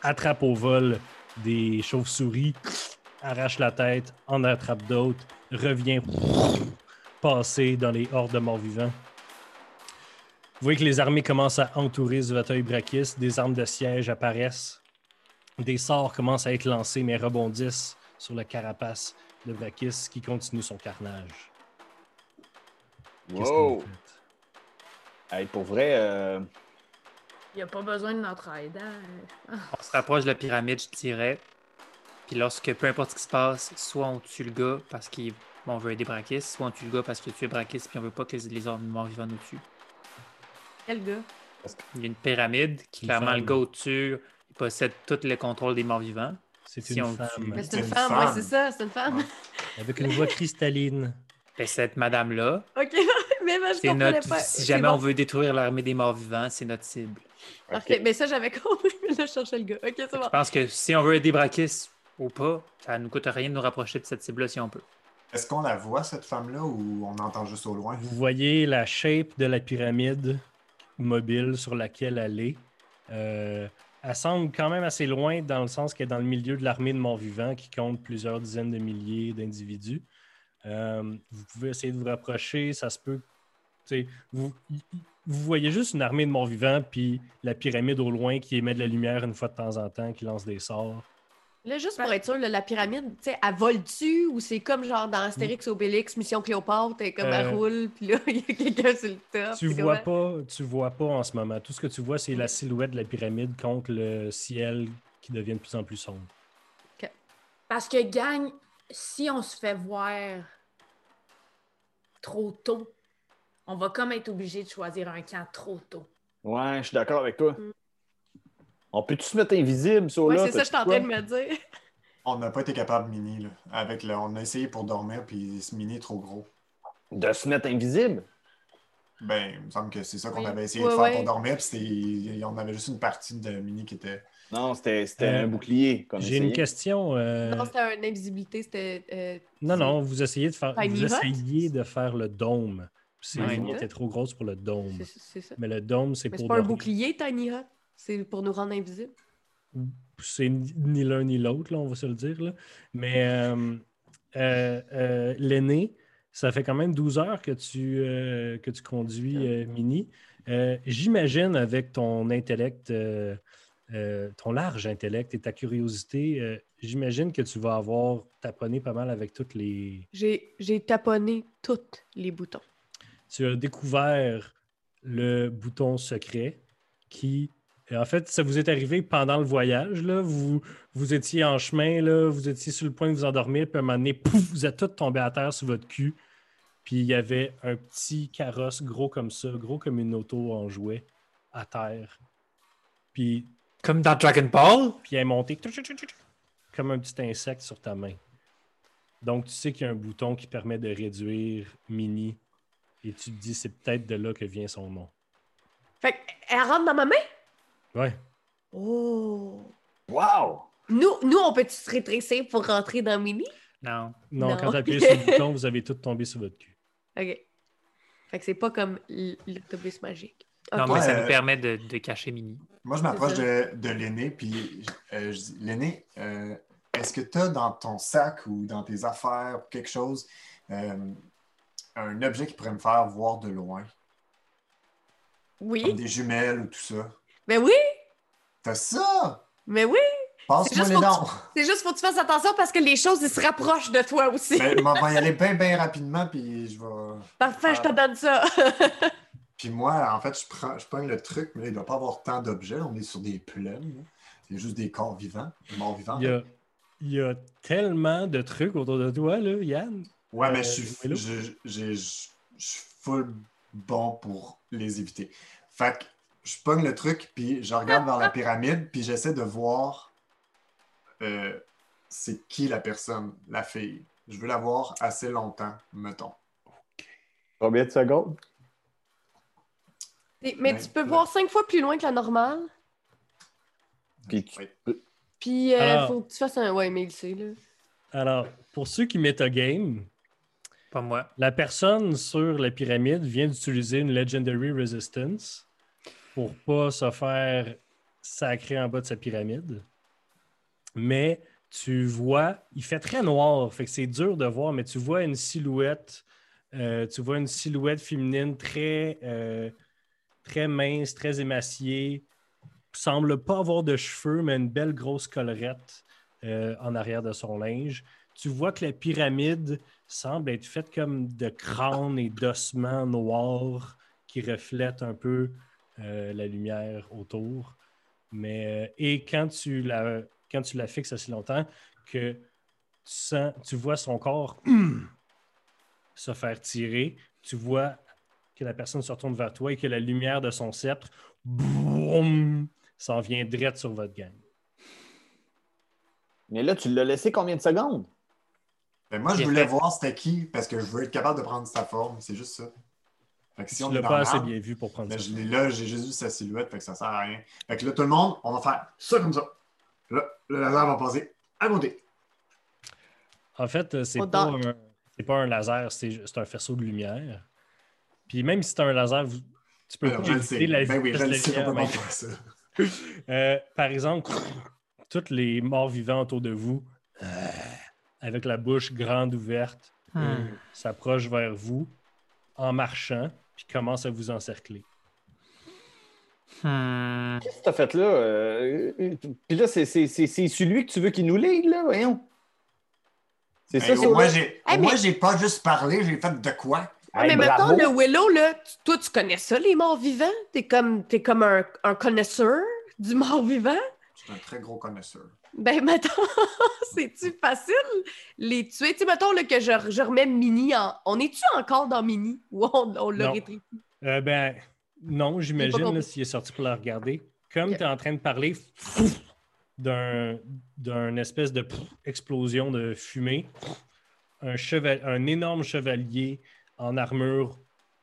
attrape au vol des chauves-souris, arrache la tête, en attrape d'autres, revient passer dans les hordes de morts-vivants. Vous voyez que les armées commencent à entourer Zvatoi Brakis, des armes de siège apparaissent, des sorts commencent à être lancés mais rebondissent sur la carapace de Brakis qui continue son carnage. Wow! Hey, pour vrai, euh, Il n'y a pas besoin de notre aide. hein. On se rapproche de la pyramide, je dirais. Puis lorsque, peu importe ce qui se passe, soit on tue le gars parce qu'on veut aider Brakis, soit on tue le gars parce que tu es Brakis puis on veut pas que les hommes morts vivants nous tuent. Quel gars? Il y a une pyramide qui, Une clairement, femme. le gars au-dessus, il possède tout le contrôle des morts vivants. C'est Si une femme C'est une femme, femme. ouais, c'est ça, c'est une femme. Ouais. avec une voix cristalline. Et cette madame-là, Ok, mais je comprenais notre. pas. Si jamais bon. on veut détruire l'armée des morts vivants, c'est notre cible. Parfait, mais ça, j'avais compris, mais là, je cherchais le gars. Ok, c'est bon. Je pense que si on veut aider Brakis ou pas, ça ne nous coûte rien de nous rapprocher de cette cible-là si on peut. Est-ce qu'on la voit, cette femme-là, ou on entend juste au loin? Vous voyez la shape de la pyramide mobile sur laquelle elle est. Euh, elle semble quand même assez loin dans le sens qu'elle est dans le milieu de l'armée de morts-vivants qui compte plusieurs dizaines de milliers d'individus. Euh, vous pouvez essayer de vous rapprocher, ça se peut. Vous, vous voyez juste une armée de morts-vivants, puis la pyramide au loin qui émet de la lumière une fois de temps en temps, qui lance des sorts. Là, juste pour être sûr, là, la pyramide, tu sais, elle vole-tu ou c'est comme genre dans Astérix Obélix, Mission Cléopâtre, elle, comme elle Euh, roule, puis là, il y a quelqu'un sur le top. Tu vois comment? pas, tu vois pas en ce moment. Tout ce que tu vois, c'est la silhouette de la pyramide contre le ciel qui devient de plus en plus sombre. Parce que, gang, si on se fait voir trop tôt, on va comme être obligé de choisir un camp trop tôt. ouais, je suis d'accord avec toi. Mm. On peut-tu se mettre invisible, ça, Ouais, là? c'est ça, je suis en train de me dire. On n'a pas été capable, Mini. Là. Avec le... On a essayé pour dormir, puis ce Mini est trop gros. De se mettre invisible? Ben, il me semble que c'est ça qu'on Oui. avait essayé Ouais, de faire ouais. pour dormir, puis on avait juste une partie de Mini qui était. Non, c'était c'était Euh, un bouclier J'ai une question. euh, Non, c'était une invisibilité, c'était. euh, Non, non, vous essayez de faire, vous essayez de faire le dôme. C'est Ouais. il était trop grosse pour le dôme. ça. Mais le dôme, c'est pour c'est pas un bouclier, Tiny Hut? C'est pour nous rendre invisibles? C'est ni l'un ni l'autre, on va se le dire. Là. Mais euh, euh, euh, l'aîné, ça fait quand même 12 heures que tu, euh, que tu conduis Mini. J'imagine avec ton intellect, ton large intellect et ta curiosité, j'imagine que tu vas avoir taponné pas mal avec toutes les, J'ai j'ai taponné tous les boutons. tu as découvert le bouton secret qui, et en fait, ça vous est arrivé pendant le voyage. Là. Vous, vous étiez en chemin, là, vous étiez sur le point de vous endormir, puis à un moment donné, pouf, vous êtes tous tombés à terre sur votre cul. Puis il y avait un petit carrosse gros comme ça, gros comme une auto en jouet, à terre. Puis, Comme dans Dragon Ball, puis elle est montée comme un petit insecte sur ta main. Donc, tu sais qu'il y a un bouton qui permet de réduire Mini. Et tu te dis, c'est peut-être de là que vient son nom. Fait qu'elle rentre dans ma main? Ouais. Oh! Wow! Nous, nous on peut se rétrécir pour rentrer dans Mini? non. Non, Non. quand tu appuyez sur le bouton, vous avez tout tombé sur votre cul. OK. Fait que c'est pas comme l'autobus magique. Non, mais Ouais, ça euh, nous permet de, de cacher Mini. Moi, je m'approche de, de l'aîné, puis euh, je dis L'aîné, euh, est-ce que tu as dans ton sac ou dans tes affaires ou quelque chose euh, un objet qui pourrait me faire voir de loin, comme Oui, des jumelles ou tout ça? Mais oui, T'as ça? mais oui. Passe-moi juste! C'est juste faut que tu fasses attention parce que les choses, ils se rapprochent de toi aussi. Ben, on va y aller bien, bien rapidement, puis je vais. Parfait, je te donne ça. Puis moi, en fait, je prends, je prends le truc, mais là, il ne doit pas avoir tant d'objets. On est sur des plumes. C'est juste des corps vivants, des morts vivants. Il y a, il y a tellement de trucs autour de toi, là, Yann. Ouais, mais Euh, je suis je, je- je- je suis full bon pour les éviter. Fait que je pogne le truc, puis je regarde vers la pyramide, puis j'essaie de voir euh, c'est qui la personne, la fille. Je veux la voir assez longtemps, mettons. Combien de secondes? Et- Mais tu peux voir cinq fois plus loin que la normale. Puis tu- Oui. Puis, euh, Alors- faut que tu fasses un. Ouais, mais il sait, là. Alors, pour ceux qui game, Pas moi. la personne sur la pyramide vient d'utiliser une Legendary Resistance pour pas se faire sacrer en bas de sa pyramide. Mais tu vois, il fait très noir, c'est dur de voir, mais tu vois une silhouette, euh, tu vois une silhouette féminine très, euh, très mince, très émaciée, semble pas avoir de cheveux, mais une belle grosse collerette euh, en arrière de son linge. Tu vois que la pyramide semble être faite comme de crânes et d'ossements noirs qui reflètent un peu euh, la lumière autour. Mais, euh, et quand tu, la, quand tu la fixes assez longtemps, que tu, sens, tu vois son corps se faire tirer, tu vois que la personne se retourne vers toi et que la lumière de son sceptre boum, s'en vient direct sur votre gang. Mais là, tu l'as laissé combien de secondes? Moi, je voulais voir c'était qui, parce que je veux être capable de prendre sa forme. C'est juste ça. Fait que si on l'as pas assez bien vu pour prendre Ben, ça. je l'ai là, j'ai juste vu sa silhouette, fait que ça sert à rien. Fait que là, tout le monde, on va faire ça comme ça. Là, le laser va passer à côté. En fait, euh, c'est pas, un- pas un laser, c'est c'est un faisceau de lumière. Puis même si c'est un laser, vous- tu peux Ben, pas éviter sais. la Ben oui, je le sais, pas ça. Euh, par exemple, tous les morts vivants autour de vous, euh, avec la bouche grande ouverte, Hmm. s'approchent vers vous en marchant, puis commencent à vous encercler. Hmm. Qu'est-ce que t'as fait là? Euh, euh, Puis là, c'est c'est- c'est- c'est celui que tu veux qu'il nous lead, là, voyons. C'est ça, c'est moi, j'ai Hey, moi, mais- j'ai pas juste parlé, j'ai fait de quoi? Mais mettons, le Willow, là, toi, tu connais ça, les morts vivants? T'es comme, t'es comme un, un connaisseur du mort vivant? Je suis un très gros connaisseur. Ben, mettons, c'est-tu facile les tuer? Tu sais, mettons là, que je, je remets Mini en. On est-tu encore dans Mini? Ou on, on l'a rétréci? Euh, ben, non, j'imagine, s'il est sorti pour la regarder. Comme tu es en train de parler d'un d'un espèce de pff, explosion de fumée, un, cheval, un énorme chevalier en armure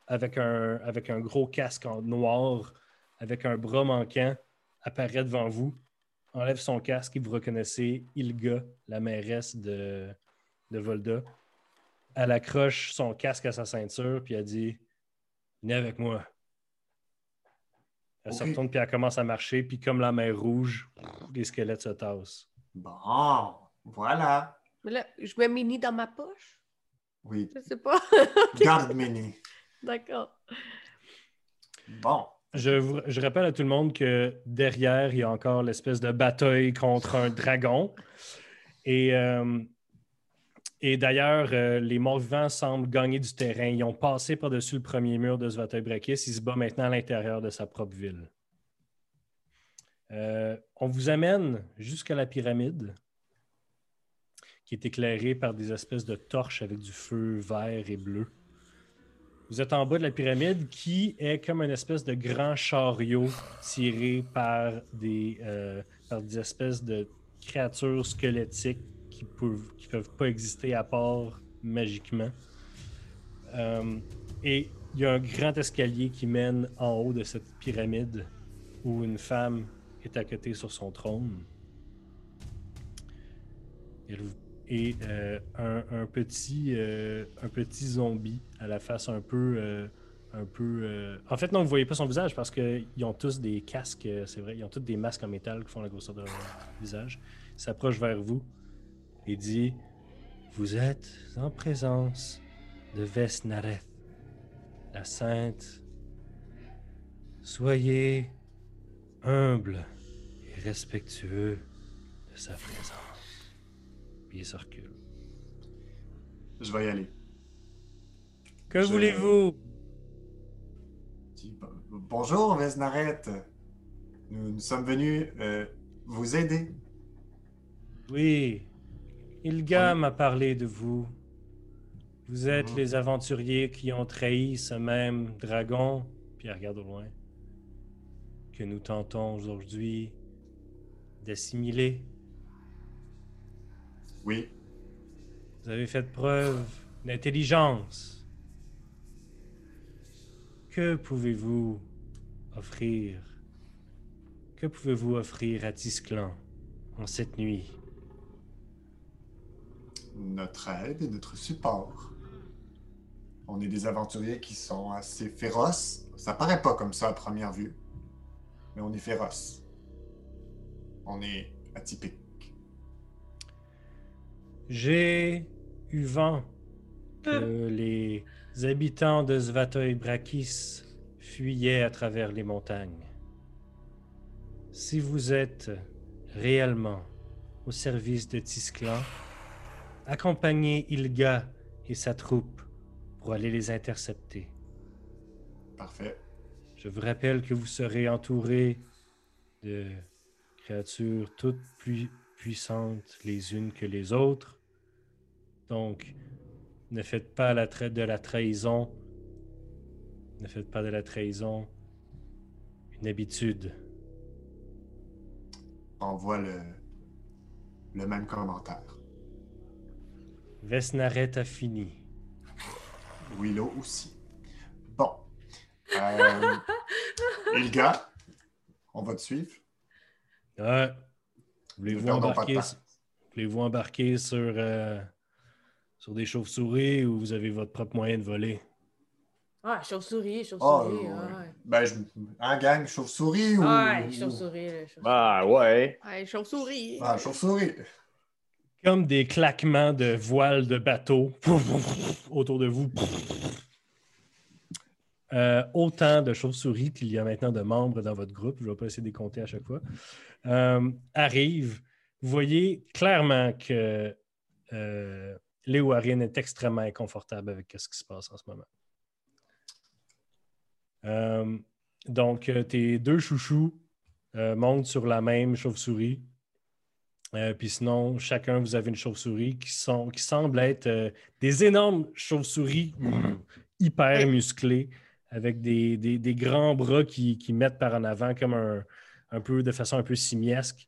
avec un, avec un gros casque en noir, avec un bras manquant, apparaît devant vous, enlève son casque et vous reconnaissez Ilga, la mairesse de, de Volda. Elle accroche son casque à sa ceinture, puis elle dit Venez avec moi. Elle se retourne, puis elle commence à marcher, puis comme la mer rouge, les squelettes se tassent. Bon, voilà. Mais là, je mets Mini dans ma poche? Oui, Je sais pas. garde Mini. D'accord. Bon. Je, rappelle à tout le monde que derrière, il y a encore l'espèce de bataille contre un dragon. Et, euh, d'ailleurs, euh, les morts-vivants semblent gagner du terrain. Ils ont passé par-dessus le premier mur de Svatoj Brakis. Il se bat maintenant à l'intérieur de sa propre ville. Euh, on vous amène jusqu'à la pyramide, qui est éclairée par des espèces de torches avec du feu vert et bleu. Vous êtes en bas de la pyramide qui est comme une espèce de grand chariot tiré par des, euh, par des espèces de créatures squelettiques qui peuvent, qui peuvent pas exister à part magiquement. Euh, et il y a un grand escalier qui mène en haut de cette pyramide où une femme est à côté sur son trône. Elle vous- et, euh, un, petit, euh, un petit zombie à la face un peu, euh, un peu. En fait, non, vous voyez pas son visage parce qu'ils ont tous des casques, c'est vrai. Ils ont tous des masques en métal qui font la grosseur de leur visage. Il s'approche vers vous et dit Vous êtes en présence de Vesnareth, la sainte. Soyez humble et respectueux de sa présence. Puis il se recule. Je vais y aller. Que Je- voulez-vous? Bonjour, Vesnaret. Nous, nous sommes venus euh, vous aider. Oui, Ilga m'a parlé de vous. Vous êtes Mhm. les aventuriers qui ont trahi ce même dragon, puis regarde au loin, que nous tentons aujourd'hui d'assimiler. Oui, Vous avez fait preuve d'intelligence. Que pouvez-vous offrir? Que pouvez-vous offrir à Tisclan en cette nuit? notre aide et notre support. On est des aventuriers qui sont assez féroces. Ça paraît pas comme ça à première vue, mais on est féroces. On est atypique. J'ai eu vent que les habitants de Svatoy Brakis fuyaient à travers les montagnes. Si vous êtes réellement au service de Tisclan, accompagnez Ilga et sa troupe pour aller les intercepter. Parfait. Je vous rappelle que vous serez entouré de créatures toutes plus puissantes les unes que les autres. Donc, ne faites pas la tra- de la trahison. Ne faites pas de la trahison une habitude. On voit le, le même commentaire. Vesnaret a fini. Willow aussi. Bon. Euh, Ilga, on va te suivre. Ouais. Embarquer, voulez-vous embarquer sur, euh, sur des chauves-souris ou vous avez votre propre moyen de voler? Ah, chauve-souris, Ah, chauve-souris. ouais. ouais. Ben, je... en gang, chauve-souris ou. Ouais, ou- chauve-souris. chauve-souris. Bah ouais. Ouais, chauve-souris. Ah, chauve-souris. comme des claquements de voiles de bateau autour de vous. Euh, autant de chauves-souris qu'il y a maintenant de membres dans votre groupe, je ne vais pas essayer de les compter à chaque fois, euh, arrivent. Vous voyez clairement que euh, Léo Harin est extrêmement inconfortable avec ce qui se passe en ce moment. Euh, donc, euh, tes deux chouchous euh, montent sur la même chauve-souris. Euh, puis sinon, chacun, vous avez une chauve-souris qui, sont, qui semblent être euh, des énormes chauves-souris hyper musclées avec des, des- des grands bras qui, qui mettent par en avant comme un, un peu de façon un peu simiesque.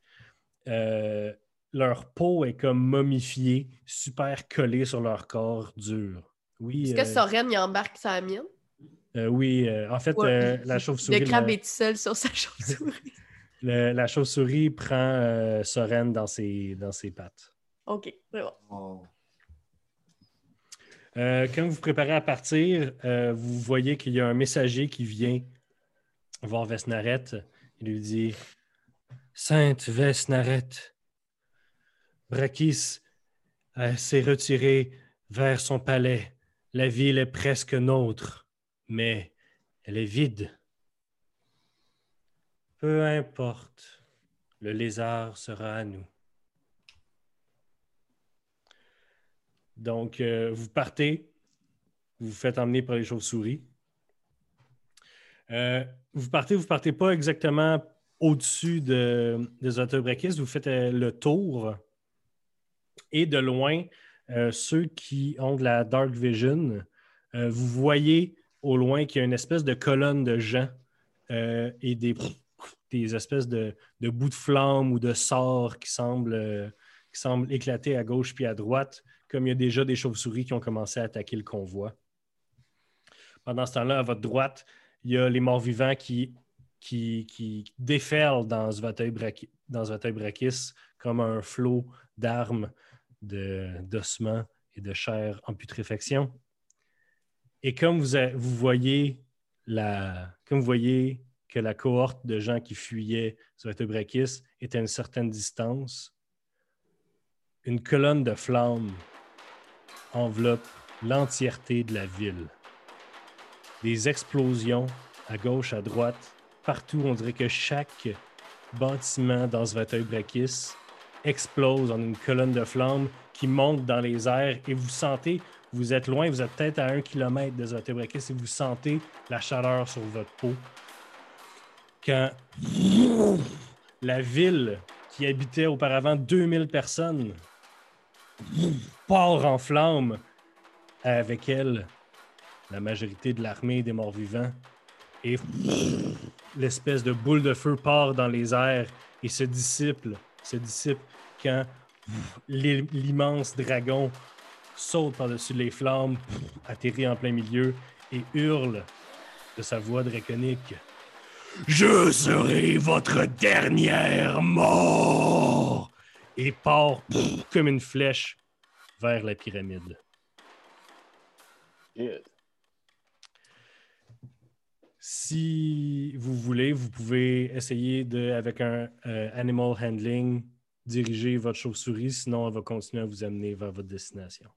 Leur peau est comme momifiée, super collée sur leur corps dur. Oui, Est-ce que euh, Soren, il embarque sa mienne? euh, oui euh, en fait, Ouais. la chauve-souris. Le crabe la- est tout seul sur sa chauve-souris. la chauve-souris prend Soren dans ses, dans ses pattes. OK, c'est bon. Oh. Quand vous vous préparez à partir, vous voyez qu'il y a un messager qui vient voir Vesnaret. Il lui dit Sainte Vesnaret, Brakis euh, s'est retiré vers son palais. La ville est presque nôtre, mais elle est vide. Peu importe, le lézard sera à nous. Donc, euh, vous partez, vous vous faites emmener par les chauves-souris. Euh, vous partez, vous partez pas exactement au-dessus de, des Autobrakis, vous faites le tour et de loin, euh, ceux qui ont de la Dark Vision, euh, vous voyez au loin qu'il y a une espèce de colonne de gens euh, et des, espèces de, bouts de flammes ou de sorts qui semblent, qui semblent éclater à gauche puis à droite comme il y a déjà des chauves-souris qui ont commencé à attaquer le convoi. Pendant ce temps-là, à votre droite, il y a les morts-vivants qui, qui, qui déferlent dans dans Svateuil Brakis comme un flot d'armes, d'ossements et de chair en putréfaction. Et comme vous, voyez la, comme vous voyez que la cohorte de gens qui fuyaient Brakis était à une certaine distance, une colonne de flammes enveloppe l'entièreté de la ville. Des explosions à gauche, à droite, partout. On dirait que chaque bâtiment dans Brakis explose en une colonne de flammes qui monte dans les airs et vous sentez, vous êtes loin, vous êtes peut-être à un kilomètre de Zvatebrakis et vous sentez la chaleur sur votre peau. Quand la ville qui habitait auparavant 2000 personnes part en flammes avec elle la majorité de l'armée des morts-vivants et l'espèce de boule de feu part dans les airs et se dissipe, se dissipe quand l'immense dragon saute par-dessus les flammes, atterrit en plein milieu et hurle de sa voix draconique. Je serai votre dernière mort! Et part comme une flèche vers la pyramide. Si vous voulez, vous pouvez essayer de, avec un euh, animal handling, diriger votre chauve-souris, sinon elle va continuer à vous amener vers votre destination.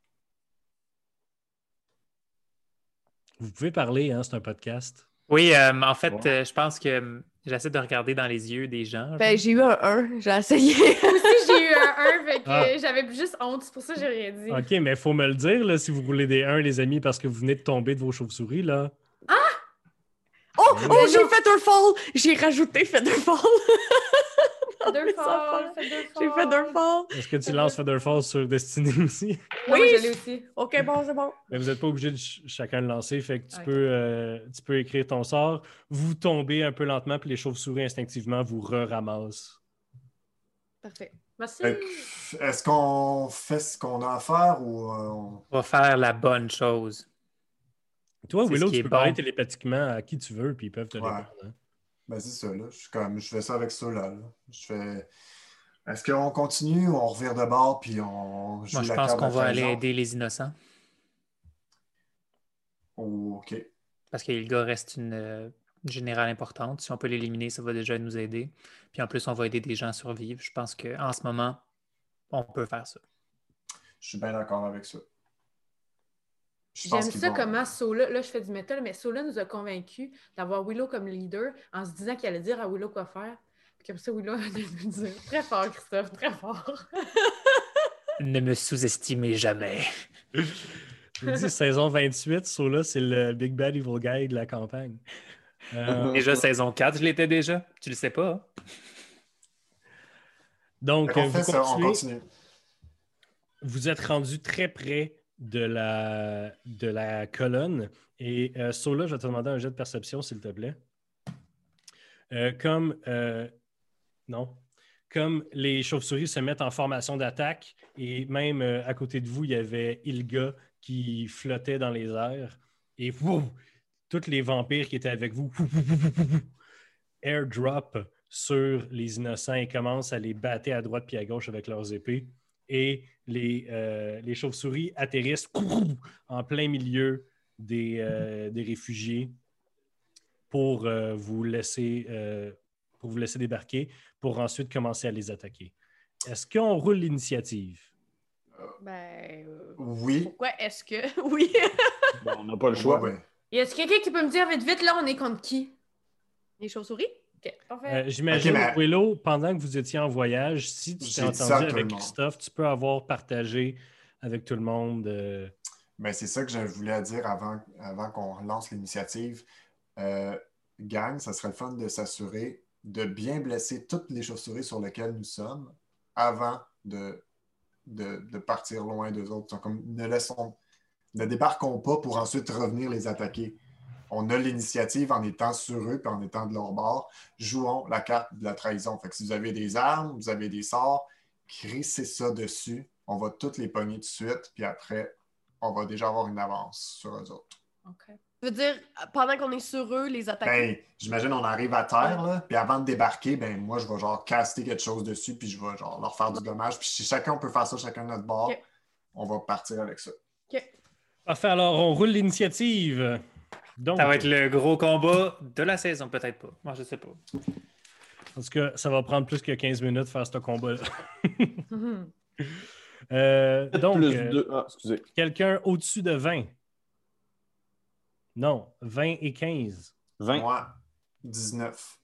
Vous pouvez parler, hein, c'est un podcast. Oui, euh, en fait, euh, je pense que j'essaie de regarder dans les yeux des gens. Ben, j'ai eu un 1, j'ai essayé. Aussi, j'ai eu un 1, fait que Ah. j'avais juste honte, c'est pour ça que j'ai rien dit. OK, mais il faut me le dire là, si vous voulez des 1, les amis, parce que vous venez de tomber de vos chauves-souris. là. Oh, oh, j'ai fait un fall! J'ai rajouté fait un fall! Featherfall, J'ai Featherfall. fait un fall! Est-ce que tu lances Featherfall sur Destiny aussi? Oui, Oui, je l'ai aussi. Ok, bon, c'est bon. Mais vous n'êtes pas obligé de ch- chacun le lancer, fait que tu, peux, euh, tu peux écrire ton sort. Vous tombez un peu lentement, puis les chauves-souris instinctivement vous re-ramassent. Parfait. Merci. Est-ce qu'on fait ce qu'on a à faire ou euh, on- On va faire la bonne chose. Toi, Willow, tu peux parler bon. télépathiquement à qui tu veux, puis ils peuvent te Ouais. répondre. hein. Ben, c'est ça, là. Je, suis comme, je fais ça avec ça, là. là. Je fais. Est-ce qu'on continue ou on revire de bord puis on joue Moi, je la pense qu'on va aller aider les innocents. Oh, OK. Parce qu'Ilga reste une euh, générale importante. Si on peut l'éliminer, ça va déjà nous aider. Puis en plus, on va aider des gens à survivre. Je pense qu'en ce moment, on peut faire ça. Je suis bien d'accord avec ça. J'aime ça vont- comment Sola, là je fais du métal, mais Sola nous a convaincus d'avoir Willow comme leader en se disant qu'il allait dire à Willow quoi faire. Puis comme ça, Willow allait nous dire très fort, Christophe, très fort. Ne me sous-estimez jamais. Je vous dis, saison 28, Sola, c'est le Big Bad Evil Guy de la campagne. Euh, Déjà saison 4, je l'étais déjà. Tu le sais pas. hein? donc, euh, ça, on continuez. continue. vous êtes rendu très près de la, colonne. Et euh, Sola, je vais te demander un jet de perception, s'il te plaît. Euh, comme. euh. Comme les chauves-souris se mettent en formation d'attaque, et même euh, à côté de vous, il y avait Ilga qui flottait dans les airs. Et tous les vampires qui étaient avec vous, airdrop sur les innocents et commencent à les battre à droite puis à gauche avec leurs épées et les, euh, les chauves-souris atterrissent en plein milieu des, euh, des réfugiés pour, euh, vous laisser, euh, pour vous laisser débarquer, pour ensuite commencer à les attaquer. Est-ce qu'on roule l'initiative? Ben. euh, Oui. Pourquoi est-ce que. Oui! Bon, on n'a pas le choix. Ouais, ouais. Y a-t-il quelqu'un qui peut me dire vite vite là, on est contre qui? Les chauves-souris? Ok, parfait. Euh, J'imagine, Ok, mais- Willow, pendant que vous étiez en voyage, si tu t'es ça entendu avec. Christophe, tu peux avoir partagé avec tout le monde. euh, Ben, c'est ça que je voulais dire avant, avant qu'on lance l'initiative. Euh, gang, ça serait le fun de s'assurer de bien blesser toutes les chauves-souris sur lesquelles nous sommes avant de, de, de partir loin d'eux autres. Comme, ne, laissons, ne débarquons pas pour ensuite revenir les attaquer. On a l'initiative en étant sur eux et en étant de leur bord. Jouons la carte de la trahison. Fait que si vous avez des armes, vous avez des sorts, crissez ça dessus. On va toutes les pogner tout de suite, puis après, on va déjà avoir une avance sur eux autres. Ok. Tu veux dire, pendant qu'on est sur eux, les attaquer? Ben, j'imagine on arrive à terre, là, puis avant de débarquer, ben moi, je vais genre caster quelque chose dessus, puis je vais genre leur faire du dommage. Puis si chacun peut faire ça, chacun de notre bord, Ok. on va partir avec ça. Parfait, alors on roule l'initiative. Donc, Ça va être le gros combat de la saison, peut-être pas. Moi, je sais pas. en tout cas, ça va prendre plus que 15 minutes de faire ce combat-là. Euh, donc, euh. Ah, quelqu'un au-dessus de 20? Non, 20 et 15. 20. Moi, 19.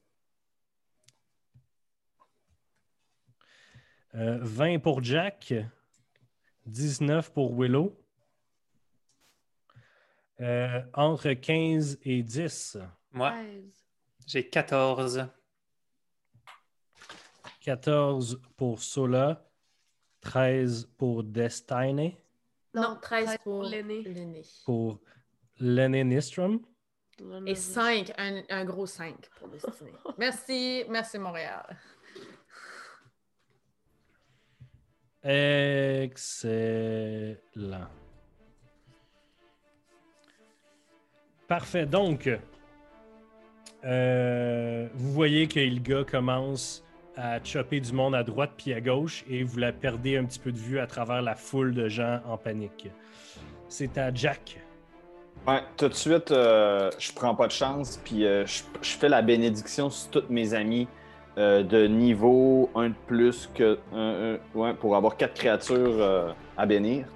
Euh, 20 pour Jack, 19 pour Willow. Euh, entre 15 et 10, Moi, 13. j'ai 14. 14 pour Sola, 13 pour Destiny, Non, 13 pour l'aîné. l'aîné. pour Lenny Nistrom. Et 5, un, un gros 5 pour Destiné. Merci, merci Montréal. Excellent. Parfait. Donc, euh, vous voyez que Ilga commence à chopper du monde à droite puis à gauche et vous la perdez un petit peu de vue à travers la foule de gens en panique. C'est à Jack. Ouais, tout de suite, euh, je prends pas de chance, puis euh, je, fais la bénédiction sur tous mes amis euh, de niveau 1 de plus que ouais, pour avoir quatre créatures à bénir,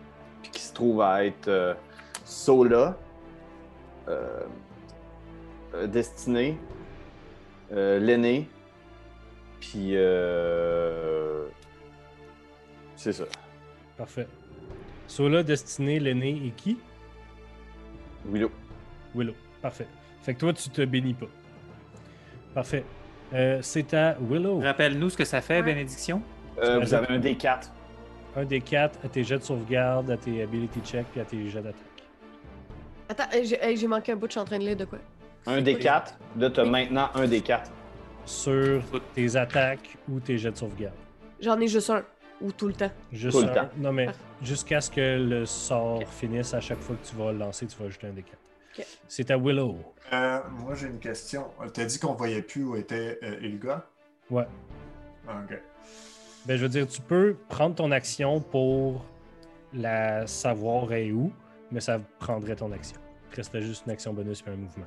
puis qui se trouvent à être Sola, Destinée, euh, l'aîné, puis euh, c'est ça. Parfait. Sola, Destiné, l'aîné et qui? Willow. Willow. Parfait. Fait que toi, tu te bénis pas. Parfait. Euh, c'est à Willow. Rappelle-nous ce que ça fait, bénédiction. Euh, vous avez un D4. Un des quatre à tes jets de sauvegarde, à tes ability checks puis à tes jets d'attaque. Attends, hey, j'ai hey, manqué un bout, je suis en train de lire de quoi? Un D4. Là, tu as maintenant un D4. Sur tes attaques ou tes jets de sauvegarde? J'en ai juste un, ou tout le temps. Juste Tout le un- temps. Non, mais Parfait. jusqu'à ce que le sort finisse, à chaque fois que tu vas le lancer, tu vas ajouter un des quatre. C'est à Willow. Euh, moi, j'ai une question. T'as dit qu'on voyait plus où était euh, Ilga? Ouais. Ah, ok. Ben, je veux dire, tu peux prendre ton action pour la savoir est où, mais ça prendrait ton action. Il te resterait juste une action bonus et un mouvement.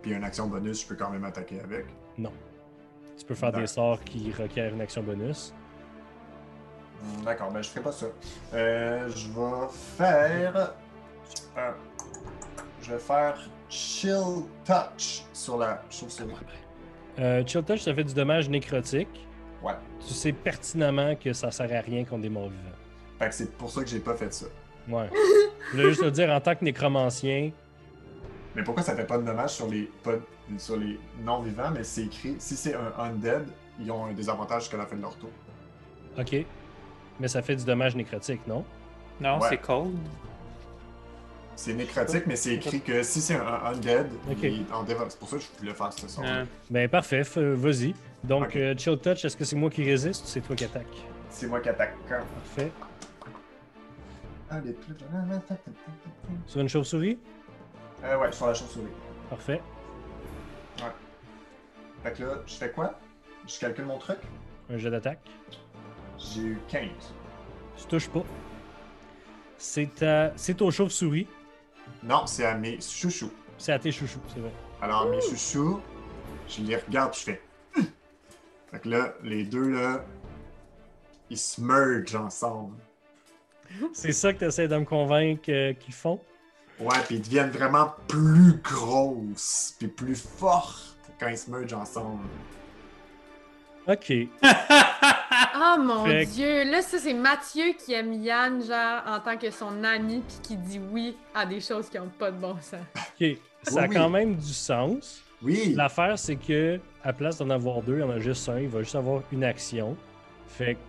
Puis une action bonus, je peux quand même attaquer avec? Non. Tu peux faire des sorts qui requièrent une action bonus. Hmm, D'accord, ben je ferai pas ça. Euh, je vais faire. euh, je vais faire Chill Touch sur la chauve-souris. Euh, Chill Touch, ça fait du dommage nécrotique. Ouais. Tu sais pertinemment que ça sert à rien contre des morts vivants. Fait que c'est pour ça que j'ai pas fait ça. Ouais. Je voulais juste te dire, en tant que nécromancien, Mais pourquoi ça fait pas de dommage sur les, pas- sur les non-vivants, mais c'est écrit, si c'est un undead, ils ont un désavantage jusqu'à la fin de leur tour. ok. Mais ça fait du dommage nécrotique, non? Non, Ouais. c'est cold. C'est nécrotique, mais c'est écrit que si c'est un undead, Ok. il est en C'est pour ça que je voulais faire ce son. Euh, Ben parfait, f- vas-y. Donc, Ok. euh, Chill Touch, est-ce que c'est moi qui résiste ou c'est toi qui attaque? C'est moi qui attaque. Parfait. Allez, plus- Sur une chauve-souris? Euh, ouais, sur la chauve-souris. Parfait. Fait que là, je fais quoi? Je calcule mon truc. Un jet d'attaque. J'ai eu 15. Tu touches pas. C'est ta... c'est aux chauves-souris. Non, c'est à mes chouchous. C'est à tes chouchous, c'est vrai. Alors, mes chouchous, je les regarde je fais. Hum! Fait que là, les deux, là, ils se mergent ensemble. C'est ça que tu essaies de me convaincre euh, qu'ils font? Ouais, puis ils deviennent vraiment plus grosses puis plus fortes quand ils se mergent ensemble. Ok. Ah mon Fait dieu! Là, ça, c'est Mathieu qui aime Yann, genre, en tant que son ami, puis qui dit oui à des choses qui ont pas de bon sens. Ok. Ça a oui. quand même du sens. Oui! L'affaire, c'est que à place d'en avoir deux, il y en a juste un. Il va juste avoir une action. Fait que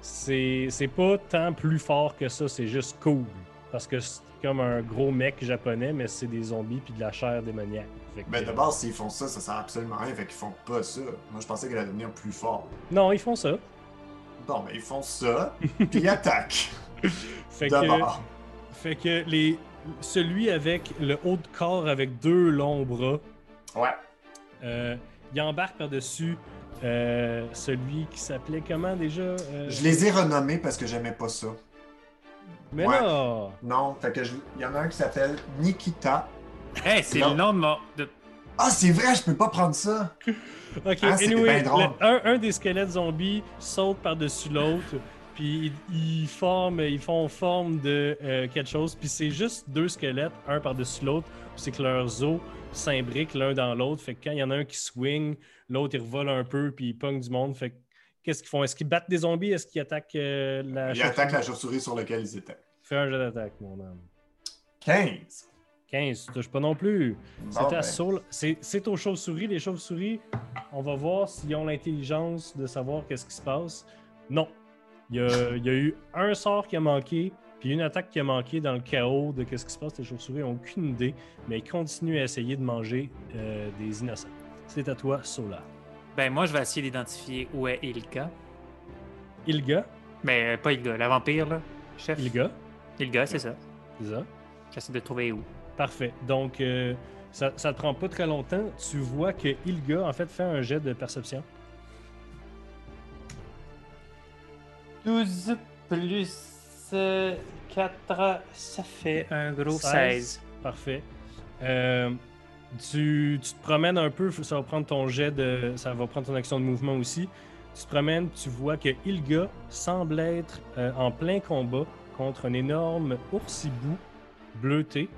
c'est pas tant plus fort que ça, c'est juste cool. Parce que c'est comme un gros mec japonais, mais c'est des zombies puis de la chair démoniaque. Ben, de base, s'ils font ça, ça sert absolument à rien, fait qu'ils font pas ça. Moi, je pensais qu'elle allait devenir plus fort. Non, ils font ça. Bon, ben, ils font ça, puis ils attaquent. Fait que, fait que les, celui avec le haut de corps avec deux longs bras, Ouais. euh, il embarque par-dessus euh, celui qui s'appelait comment déjà Euh, Je les ai renommés parce que j'aimais pas ça. Mais Ouais. Non, fait que je- il y en a un qui s'appelle Nikita, Hey, c'est Non. le nom de mon. de- Ah, c'est vrai, je peux pas prendre ça. Ok, Ah, anyway, le- un, un des squelettes zombies saute par-dessus l'autre, puis ils, ils forment, ils font forme de euh, quelque chose, puis c'est juste deux squelettes, un par-dessus l'autre, c'est que leurs os s'imbriquent l'un dans l'autre, fait que quand il y en a un qui swing, l'autre il revole un peu, puis il pogne du monde, fait que qu'est-ce qu'ils font? Est-ce qu'ils battent des zombies? Est-ce qu'ils attaquent euh, la Ils chauve-souris? attaquent la chauve-souris sur laquelle ils étaient. Fais un jeu d'attaque, mon homme. 15. 15, tu touches pas non plus. Ben, c'est aux chauves-souris. Les chauves-souris, on va voir s'ils ont l'intelligence de savoir qu'est-ce qui se passe. Non. Il y, a, il y a eu un sort qui a manqué, puis une attaque qui a manqué dans le chaos de qu'est-ce qui se passe. Les chauves-souris n'ont aucune idée, mais ils continuent à essayer de manger euh, des innocents. C'est à toi, Sola. Ben, moi, je vais essayer d'identifier où est Ilka. Ilga, Ben, euh, pas Ilga, la vampire, là. Chef. Ilga, Ilga, c'est ça. c'est ça. J'essaie de trouver où. Parfait. Donc, euh, ça, ça te prend pas très longtemps. Tu vois que Ilga, en fait, fait un jet de perception. 12 plus 4, ça fait un gros 16. 16. Parfait. Euh, tu, tu te promènes un peu, ça va prendre ton jet de. Ça va prendre ton action de mouvement aussi. Tu te promènes, tu vois que Ilga semble être euh, en plein combat contre un énorme oursibou bleuté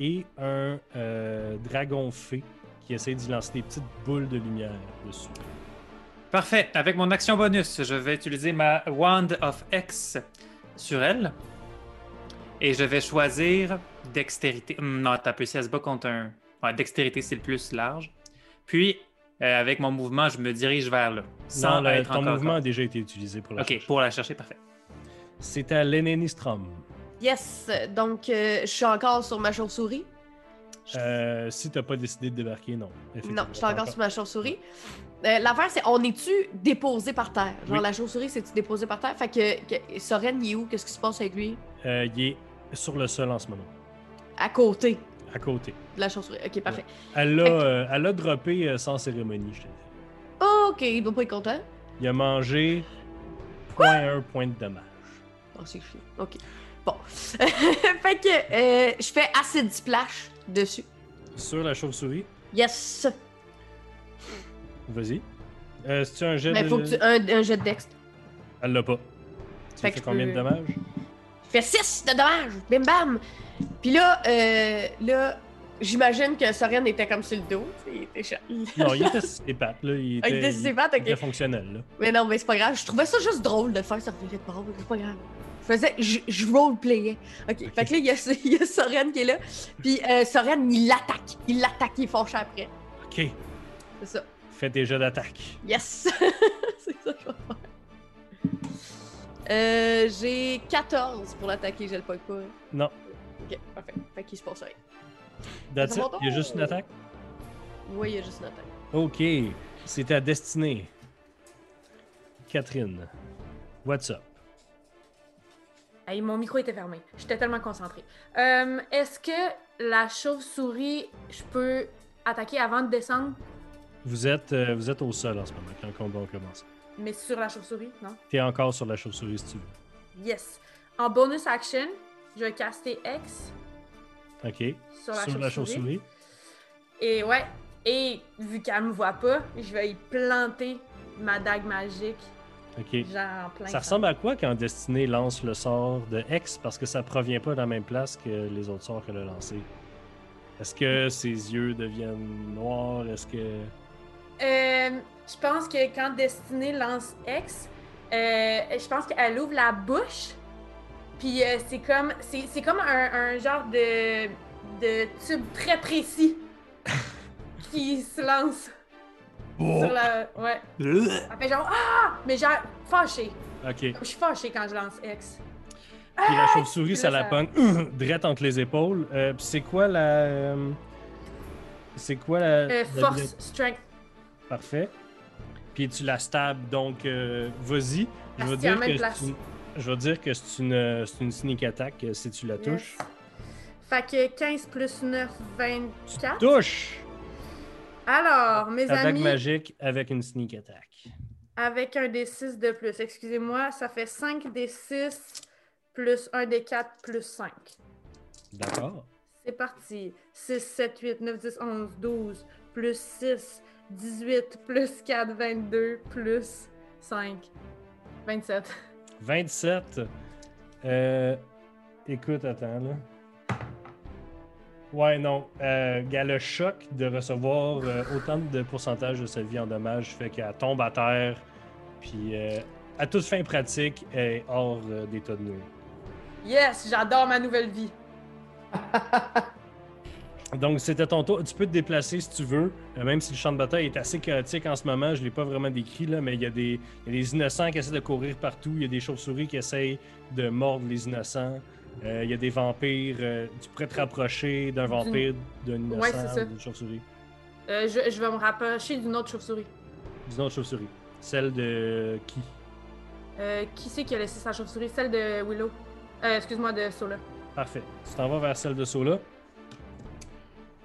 et un euh, dragon fée qui essaie d'y lancer des petites boules de lumière dessus. Parfait. Avec mon action bonus, je vais utiliser ma Wand of X sur elle. Et je vais choisir dextérité. Hum, non, t'as peu si elle se bat contre un. Ouais, dextérité, c'est le plus large. Puis, euh, avec mon mouvement, je me dirige vers là. Sans Non, le- être ton encore. mouvement a déjà été utilisé pour la Ok, chercher. pour la chercher, parfait. C'est à Lenenistrom. Yes, donc euh, je suis encore sur ma chauve-souris. Euh, si t'as pas décidé de débarquer, non. Non, je suis encore sur ma chauve-souris. Euh, L'affaire, c'est on est-tu déposé par terre? Genre, Oui. la chauve-souris, c'est-tu déposé par terre? Fait que, que Soren, il est où? Qu'est-ce qui se passe avec lui? Euh, il est sur le sol en ce moment, À côté à côté. de la chauve-souris. Ok, parfait. Elle l'a elle l'a droppé sans cérémonie, je te dis. Ok, il doit pas être content. Il a mangé point un point de dommage. Oh, c'est chiant. Ok. Bon. fait que je fais acid splash dessus. Sur la chauve-souris, Yes! vas-y. Euh, C'est-tu un jet Mais de... faut que tu. Un, un jet de. Elle l'a pas. Tu Fait fais combien de dommages? Je fais 6 de dommages! Bim bam! Puis là, euh, là, j'imagine que Soren était comme sur le dos. tu Il était Non, il était sur ses pattes, là. Il Ah, était, il ses il était fonctionnel, là. Mais non, mais c'est pas grave. Je trouvais ça juste drôle de faire, ça drôle. C'est pas grave. Je faisais. Je, je roleplayais. Ok. Fait que là, il y, a, il y a Soren qui est là. Puis euh, Soren, il l'attaque. Il l'attaque, il est fâché après. OK. C'est ça. Fais tes jets d'attaque. Yes! c'est ça que je vais faire. Euh, j'ai 14 pour l'attaquer, je le pogne pas. hein. Non. Ok, parfait. Fait qu'il se passe rien. That's it? Il y a juste une attaque? Oui, il y a juste une attaque. OK. C'est ta destinée. Catherine. What's up? Hey, mon micro était fermé. J'étais tellement concentrée. Euh, Est-ce que la chauve-souris, je peux attaquer avant de descendre, Vous êtes, euh, vous êtes au sol en ce moment quand le combat commence. mais sur la chauve-souris? Non? T'es encore sur la chauve-souris si tu veux. Yes. En bonus action, je vais caster X OK. sur la chauve-souris. chauve-souris. Et ouais, et vu qu'elle me voit pas, je vais y planter ma dague magique, OK. genre en plein Ça ressemble à quoi quand Destiné lance le sort de X parce que ça provient pas de la même place que les autres sorts qu'elle a lancés? Est-ce que ses yeux deviennent noirs? Est-ce que. Euh, je pense que quand Destinée lance X, euh, je pense qu'elle ouvre la bouche. Puis euh, c'est comme c'est c'est comme un, un genre de, de tube très précis qui se lance sur la. Ouais. Elle fait genre Ah! Mais genre fâché. OK. Je suis fâchée quand je lance X. Puis la chauve-souris, Puis ça la pogne drette entre les épaules. Euh, puis c'est quoi la. euh, C'est quoi la. Euh, la- force, strength. Parfait. Puis tu la stabs, donc euh, vas-y. Je à dire que place. une... Je dire que c'est une, c'est une sneak attack si tu la Yes. touches. Fait que 15 plus 9, 24. Touche! Alors, mes Attaque amis. magique avec une sneak attack. Avec un des 6 de plus. Excusez-moi, ça fait 5 des 6 plus 1 des 4 plus 5. D'accord. C'est parti. 6, 7, 8, 9, 10, 11, 12, plus 6, 18, plus 4, 22, plus 5, 27. 27. Euh, écoute, attends, là. Ouais, non. Euh, gars, le choc de recevoir euh, autant de pourcentage de sa vie en dommages fait qu'elle tombe à terre, puis euh, à toute fin pratique, elle est hors euh, d'état de nuire. Yes, j'adore ma nouvelle vie. Donc, c'était ton tour. Tu peux te déplacer si tu veux, même si le champ de bataille est assez chaotique en ce moment. Je ne l'ai pas vraiment décrit, là, mais il y, a des, il y a des innocents qui essaient de courir partout. Il y a des chauves-souris qui essayent de mordre les innocents. Euh, il y a des vampires. euh, tu pourrais te rapprocher d'un vampire, Ouais, d'une chauve-souris. Euh, je, je vais me rapprocher d'une autre chauve-souris. D'une autre chauve-souris. Celle de qui? Euh, qui c'est qui a laissé sa chauve-souris? Celle de Willow. Excuse-moi, de Sola. Parfait. Tu t'en vas vers celle de Sola.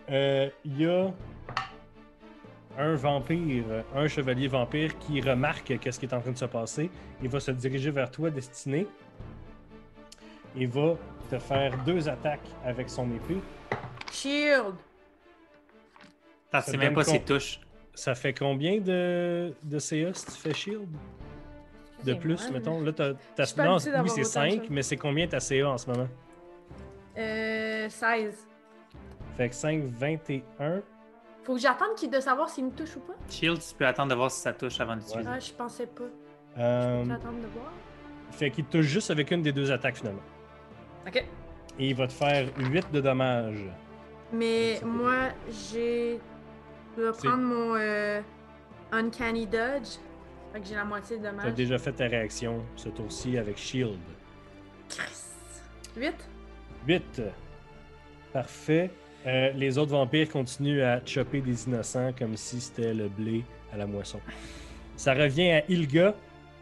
Il y a un vampire, un chevalier vampire qui remarque qu'est-ce qui est en train de se passer. Il va se diriger vers toi, Destiné. Il va te faire deux attaques avec son épée. Shield! T'as Ça sais même pas ses touches. Ça fait combien de, de CA si tu fais shield? De plus, mettons. Là, t'as, t'as- non, oui, c'est autant de 5, choses. mais c'est combien ta CA en ce moment? Euh, 16. Fait que 5, 21. Faut que j'attende qu'il- de savoir s'il me touche ou pas? Shield, tu peux attendre de voir si ça touche avant d'utiliser. Ah, je pensais pas. Euh, de voir? fait qu'il te touche juste avec une des deux attaques finalement. Ok. Et il va te faire 8 de dommages. Mais moi, j'ai. Je vais prendre mon euh, Uncanny Dodge. Fait que j'ai la moitié de Tu as dommage. déjà fait ta réaction ce tour-ci avec Shield. 8? 8. Parfait. Euh, les autres vampires continuent à chopper des innocents comme si c'était le blé à la moisson. Ça revient à Ilga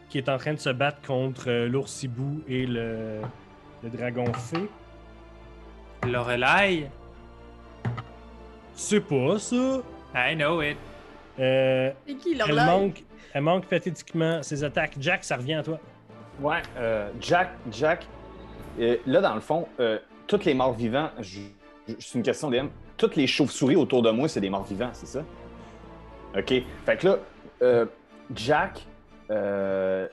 qui est en train de se battre contre euh, l'oursibou et le, le dragon fée. Lorelai, C'est pas ça. I know it. Euh, C'est qui, elle, manque, elle manque pathétiquement ses attaques. Jack, ça revient à toi. Ouais, euh, Jack, Jack, euh, là, dans le fond, euh, tous les morts vivants, c'est une question DM, toutes les chauves-souris autour de moi, c'est des morts vivants, c'est ça? OK. Fait que là, euh, Jack, euh,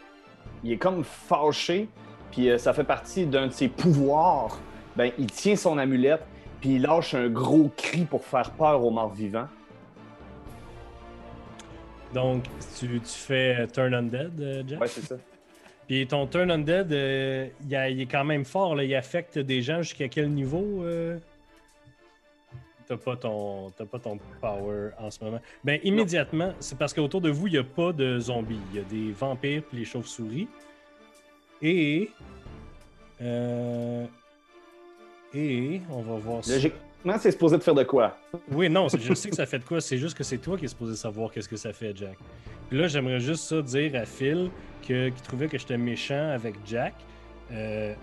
il est comme fâché, puis euh, ça fait partie d'un de ses pouvoirs. Ben, il tient son amulette, puis il lâche un gros cri pour faire peur aux morts vivants. Donc, tu, tu fais euh, Turn Undead, euh, Jack. Ouais, c'est ça. Puis ton Turn Undead, euh, il, a- il est quand même fort. Là. Il affecte des gens jusqu'à quel niveau? T'as pas, ton, t'as pas ton power en ce moment. Ben, immédiatement, c'est parce qu'autour de vous, il n'y a pas de zombies. Il y a des vampires puis les chauves-souris. Et. euh, et. On va voir ça. Logiquement, c'est supposé de faire de quoi? Oui, non, c'est- je sais que ça fait de quoi. C'est juste que c'est toi qui es supposé savoir qu'est-ce que ça fait, Jack. Puis là, j'aimerais juste ça dire à Phil que, qui trouvait que j'étais méchant avec Jack. Euh,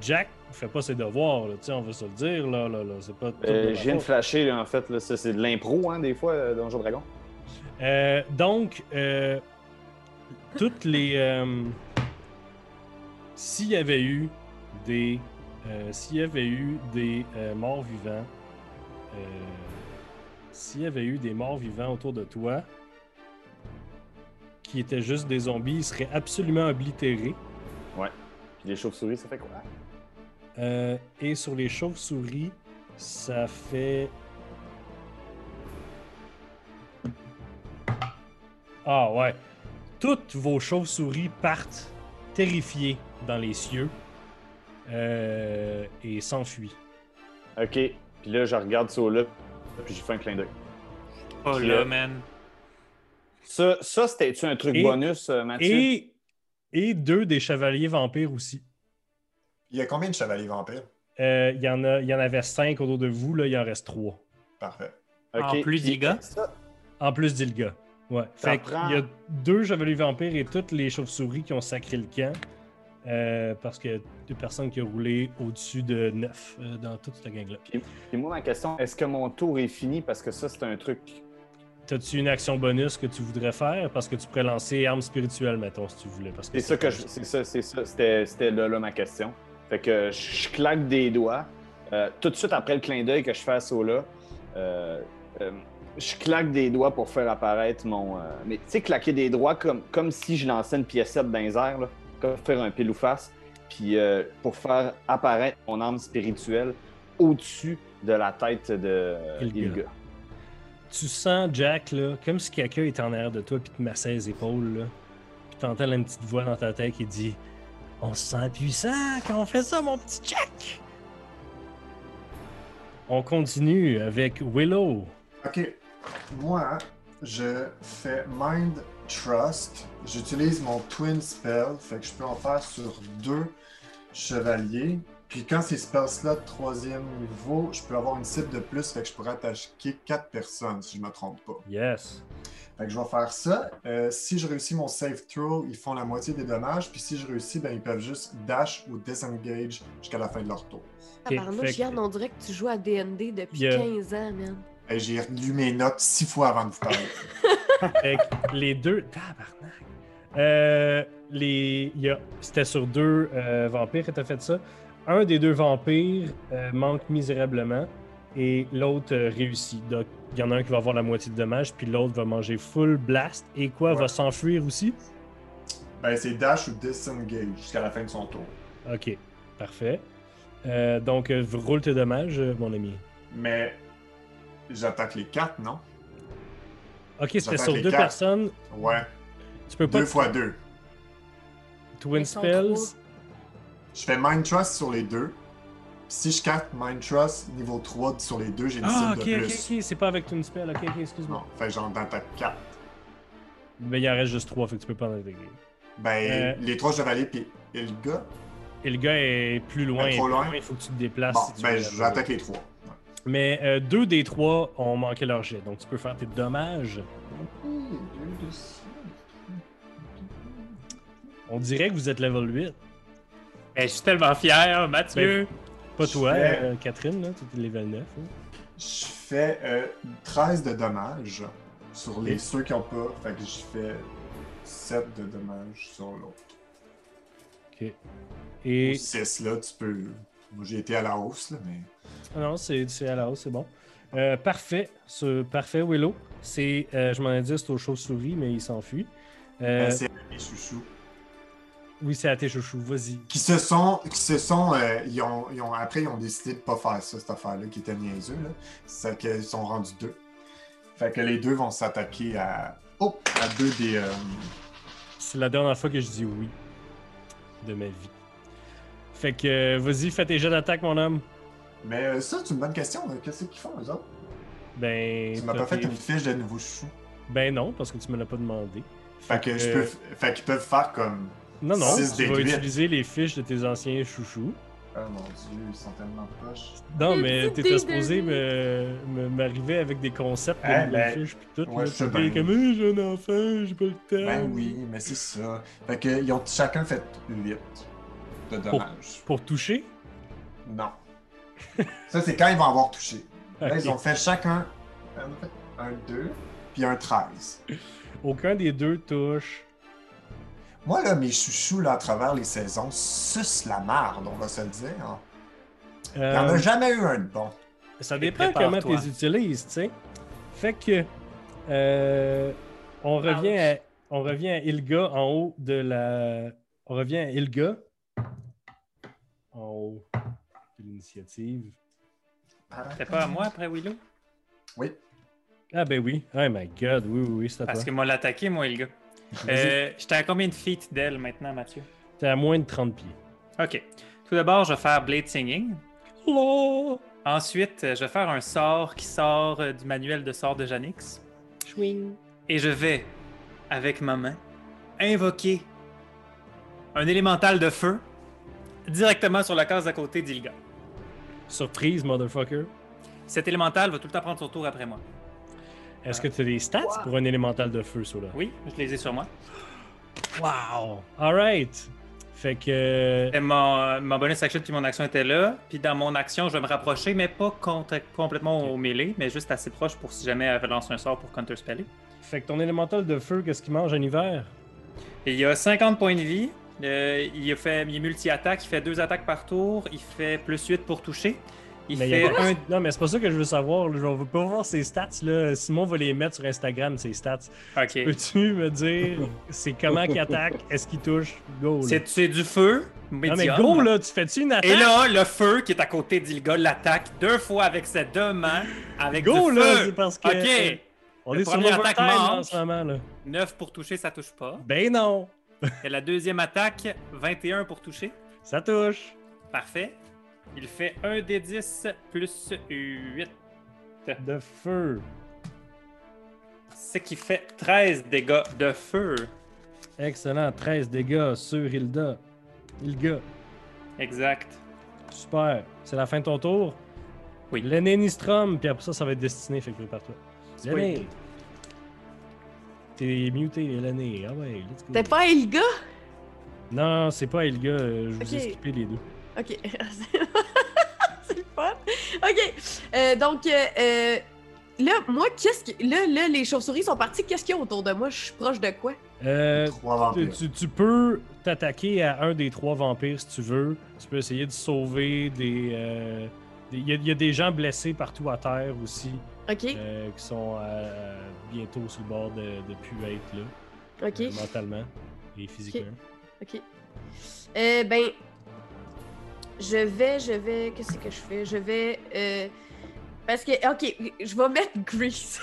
Jack fait pas ses devoirs, là, tu sais, on va se le dire, là, là, là. C'est pas. Euh, je viens de flasher, là, en fait, c'est de l'impro, hein, des fois, euh, dans Donjon Dragon. Euh, donc, euh, toutes les. S'il y avait eu des. euh, S'il y avait eu des euh, morts vivants. euh, S'il y avait eu des morts vivants autour de toi. Qui étaient juste des zombies, ils seraient absolument oblitérés. Puis les chauves-souris, ça fait quoi? Euh, et sur les chauves-souris, ça fait. Ah ouais. Toutes vos chauves-souris partent terrifiées dans les cieux euh, et s'enfuient. OK. Puis là, je regarde ça là, puis j'ai fait un clin d'œil. Oh là, man. Ça, ça c'était-tu un truc Et- bonus, euh, Mathieu? Et, et deux des chevaliers vampires aussi. Il y a combien de chevaliers vampires? Euh, Il y, en a- il y en avait cinq autour de vous, là, il en reste trois. Parfait. En plus d'Ilga? En plus d'Ilga. Ouais. Fait prend- qu'il y a deux chevaliers vampires et toutes les chauves-souris qui ont sacré le camp. Euh, parce a deux personnes qui ont roulé au-dessus de 9 dans toute cette gang-là. Puis moi, ma question, est-ce que mon tour est fini? Parce que ça, c'est un truc... T'as-tu une action bonus que tu voudrais faire? Parce que tu pourrais lancer arme spirituelle, mettons, si tu voulais. Que C'est ça que je... C'est ça, c'est ça. C'était, c'était là, là, ma question. Fait que je, claque des doigts. Euh, tout de suite après le clin d'œil que je fais à Sola, euh, euh, je claque des doigts pour faire apparaître mon. euh, mais tu sais, claquer des doigts comme, comme si je lançais une piécette dans les airs, là, comme faire un pile ou face, puis euh, pour faire apparaître mon âme spirituelle au-dessus de la tête de Ilga. Ilga. Tu sens Jack, là, comme si quelqu'un était en arrière de toi puis te massait les épaules, là. Puis t'entends une petite voix dans ta tête qui dit On se sent puissant quand on fait ça, mon petit Jack! On continue avec Willow. Ok. Moi, je fais Mind Trust. J'utilise mon Twin Spell. Fait que je peux en faire sur deux chevaliers. Puis quand c'est spell slot troisième niveau, je peux avoir une cible de plus. Fait que je pourrais attaquer quatre personnes si je me trompe pas. Yes. Fait que je vais faire ça. Euh, si je réussis mon save throw, ils font la moitié des dommages. Puis si je réussis, ben, ils peuvent juste dash ou disengage jusqu'à la fin de leur tour. Ok, Tabarnouche, fait que- on dirait que tu joues à D&D depuis Yeah. 15 ans, man. Et j'ai lu mes notes six fois avant de vous parler. Les deux. Tabarnak! Euh, les... a... C'était sur deux euh, vampires que t'as fait ça. Un des deux vampires euh, manque misérablement et l'autre euh, réussit. Donc, il y en a un qui va avoir la moitié de dommages, puis l'autre va manger full blast. Et quoi, Ouais. va s'enfuir aussi? ben, c'est dash ou disengage jusqu'à la fin de son tour. Ok, parfait. Euh, donc, euh, roule tes dommages, euh, mon ami. Mais j'attaque les quatre, non? Ok, c'était sur deux quatre. personnes. Ouais. Tu peux pas. Deux fois deux. Twin Spells. Je fais Mind Trust sur les deux. Puis si je carte Mind Trust niveau 3 sur les deux, j'ai une Ah, cible ok, de ok, plus. ok. C'est pas avec Twin Spell. Ok, ok, excuse-moi. Non, fait que j'en attaque 4. Mais il en reste juste trois, fait que tu peux pas en intégrer. Ben, Euh. les trois chevaliers puis et le gars. Et le gars est plus loin. Trop et loin. Il faut que tu te déplaces. Bon, si tu ben, j'attaque les trois. Mais euh, deux des trois ont manqué leur jet, donc tu peux faire tes dommages. On dirait que vous êtes level 8. Eh, je suis tellement fier, Mathieu. Pas Je toi, fais- euh, Catherine, là, tu étais level 9. hein. Je fais euh, 13 de dommages sur les Et- ceux qui ont pas. Fait que je fais 7 de dommages sur l'autre. Ok. Et. 6 là, tu peux. Moi j'ai été à la hausse là, mais. Ah non, c'est à la hausse, c'est bon. Euh, parfait, ce, parfait, Willow. C'est, euh, je m'en ai dit, c'est aux chauves-souris, mais il s'enfuit. Euh, Ben, c'est mes chouchous. oui, c'est à tes chouchous, vas-y. Qui se sont. Qui se sont. euh, ils ont, ils ont- après, ils ont décidé de pas faire ça, cette affaire-là, qui était niaiseux. C'est qu'ils sont rendus deux. Fait que les deux vont s'attaquer à. Oh! À deux des. C'est la dernière fois que je dis oui de ma vie. Fait que, vas-y, fais tes jets d'attaque, mon homme. Mais euh, ça, c'est une bonne question. là. Qu'est-ce qu'ils font, eux autres? Ben, Tu m'as pas fait tes- une fiche de nouveaux chouchous. ben non, parce que tu me l'as pas demandé. Fait que je Euh, peux. Fait qu'ils peuvent faire comme. Non, non, six tu vas utiliser les fiches de tes anciens chouchous. Oh mon dieu, ils sont tellement poches. Non, mais t'étais supposé me, m'arriver avec des concepts de Eh, ben, fiches pis tout. ouais, là. je comme, j'ai un enfant, j'ai pas le temps. Ben oui, mais c'est ça. Fait que ils ont chacun fait 8 de dommages. Pour toucher? Non. ça, c'est quand ils vont avoir touché. Là, ils ont fait chacun un, un 2, puis un 13. Aucun des deux touche. Moi, là, mes chouchous, là, à travers les saisons, sucent la marde, on va se le dire. hein. Il n'y en Euh, a jamais eu un de bon. Ça dépend comment tu les utilises, tu sais. Fait que euh, on revient à, on revient à Ilga en haut de la. On revient à Ilga en haut l'initiative. C'était pas à moi après Willow? Oui. Ah ben oui. Oh my god, oui, oui, oui, c'est à Parce toi. que moi l'attaqué, moi, le gars. Euh, J'étais à combien de feet d'elle maintenant, Mathieu? T'es à moins de 30 pieds. Ok. Tout d'abord, je vais faire Blade Singing. Oh! Ensuite, je vais faire un sort qui sort euh, du manuel de sort de Janix. Swing. Et je vais, avec ma main, invoquer un élémental de feu directement sur la case à côté d'Ilga. Surprise, motherfucker. Cet élémental va tout le temps prendre son tour après moi. Est-ce que tu as des stats Wow. pour un élémental de feu, ça là? Oui, je les ai sur moi. Wow! Alright! Fait que. Et mon, euh, mon bonus action puis mon action était là. Puis dans mon action, je vais me rapprocher, mais pas contre- complètement au mêlée, mais juste assez proche pour si jamais elle lance un sort pour counterspeller. Fait que ton élémental de feu, qu'est-ce qu'il mange en hiver? Et il y a 50 points de vie. Euh, il, fait, il est multi-attaque, il fait deux attaques par tour, il fait plus 8 pour toucher. Il Mais il fait a- un. Non, mais c'est pas ça que je veux savoir. Je veux pas voir ses stats. Là. Simon va les mettre sur Instagram, ses stats. Ok. Peux-tu me dire c'est comment qu'il attaque? Est-ce qu'il touche? Go. C'est du feu. Non, mais go, là, tu fais-tu une attaque? Et là, le feu qui est à côté d'Ilga l'attaque deux fois avec ses deux mains. Avec go, du là, feu. c'est parce que. Ok. On Le est sur premier l'overtime attaque là, en ce moment, là. 9 pour toucher, ça touche pas. Ben non! Et la deuxième attaque, 21 pour toucher. Ça touche. Parfait. Il fait 1 des 10 plus 8. De feu. Ce qui fait 13 dégâts de feu. Excellent. 13 dégâts sur Hilda. Ilga. Exact. Super. C'est la fin de ton tour? Oui. L'aîné Nistrom, puis après ça, ça va être destiné, fait que pas L'aîné. Ilga. T'es muté, l'aîné. Ah ouais, let's go. T'es pas Elga? Non, c'est pas Ilga. euh, Je vous ai skippé les deux. Ok. c'est le fun. Ok. Euh, donc, euh, euh, là, moi, qu'est-ce que. Là, là, les chauves-souris sont parties. Qu'est-ce qu'il y a autour de moi? Je suis proche de quoi? Euh, Trois tu, vampires. tu- tu peux t'attaquer à un des trois vampires si tu veux. Tu peux essayer de sauver des. euh, Il y, y a des gens blessés partout à terre aussi, Ok. euh, qui sont euh, bientôt sur le bord de ne plus être là, ok. euh, mentalement et physiquement. Ok. Euh, ben, je vais, je vais. Qu'est-ce que je fais? Je vais. parce que, ok, je vais mettre Grease.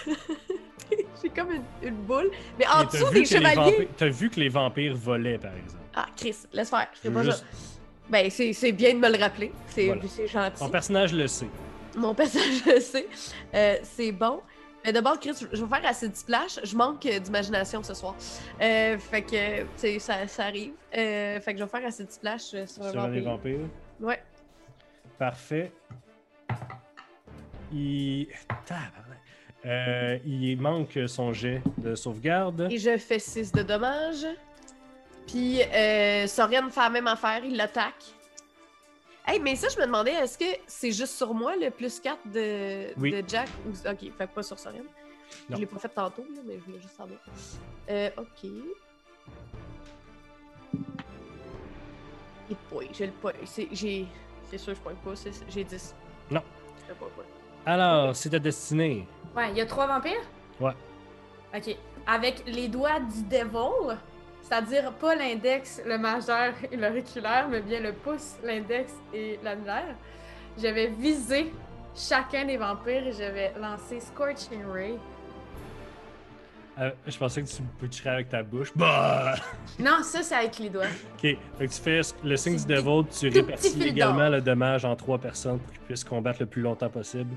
J'ai comme une, une boule. Mais en dessous des chevaliers. T'as vu que les vampires volaient, par exemple. Ah, Chris, laisse faire. Je pas juste-. Ben, c'est bien de me le rappeler. C'est Voilà. gentil. Ton personnage le sait. Mon personnage le sait. Euh, c'est bon. Mais d'abord, Chris, je vais faire assez de splash. Je manque d'imagination ce soir. Euh, fait que, tu sais, ça, ça arrive. Euh, fait que je vais faire assez de splash sur Sur les vampire. vampires. Ouais. Parfait. Il. Euh, il manque son jet de sauvegarde. Et je fais 6 de dommages. Puis, Sorian fait la même affaire, il l'attaque. Hey, mais ça, je me demandais, est-ce que c'est juste sur moi le plus 4 de, Oui. de Jack? Ou... Ok, fait pas sur Sorian. Je l'ai pas fait tantôt, là, mais je voulais juste savoir. Euh, ok. Et boy, j'ai le point. C'est j'ai- c'est sûr, je pointe pas. c'est- J'ai 10. Non. Je pas. Alors, c'est ta destinée. Ouais, il y a trois vampires? Ouais. Ok. Avec les doigts du devil, c'est-à-dire pas l'index, le majeur et l'auriculaire, mais bien le pouce, l'index et l'annulaire, je vais viser chacun des vampires et je vais lancer Scorching Ray. Euh, je pensais que tu peux tirer avec ta bouche. Bah! Non, ça, c'est avec les doigts. Ok, fait que tu fais le signe du devil, tu répartis également le dommage en trois personnes pour qu'ils puissent combattre le plus longtemps possible.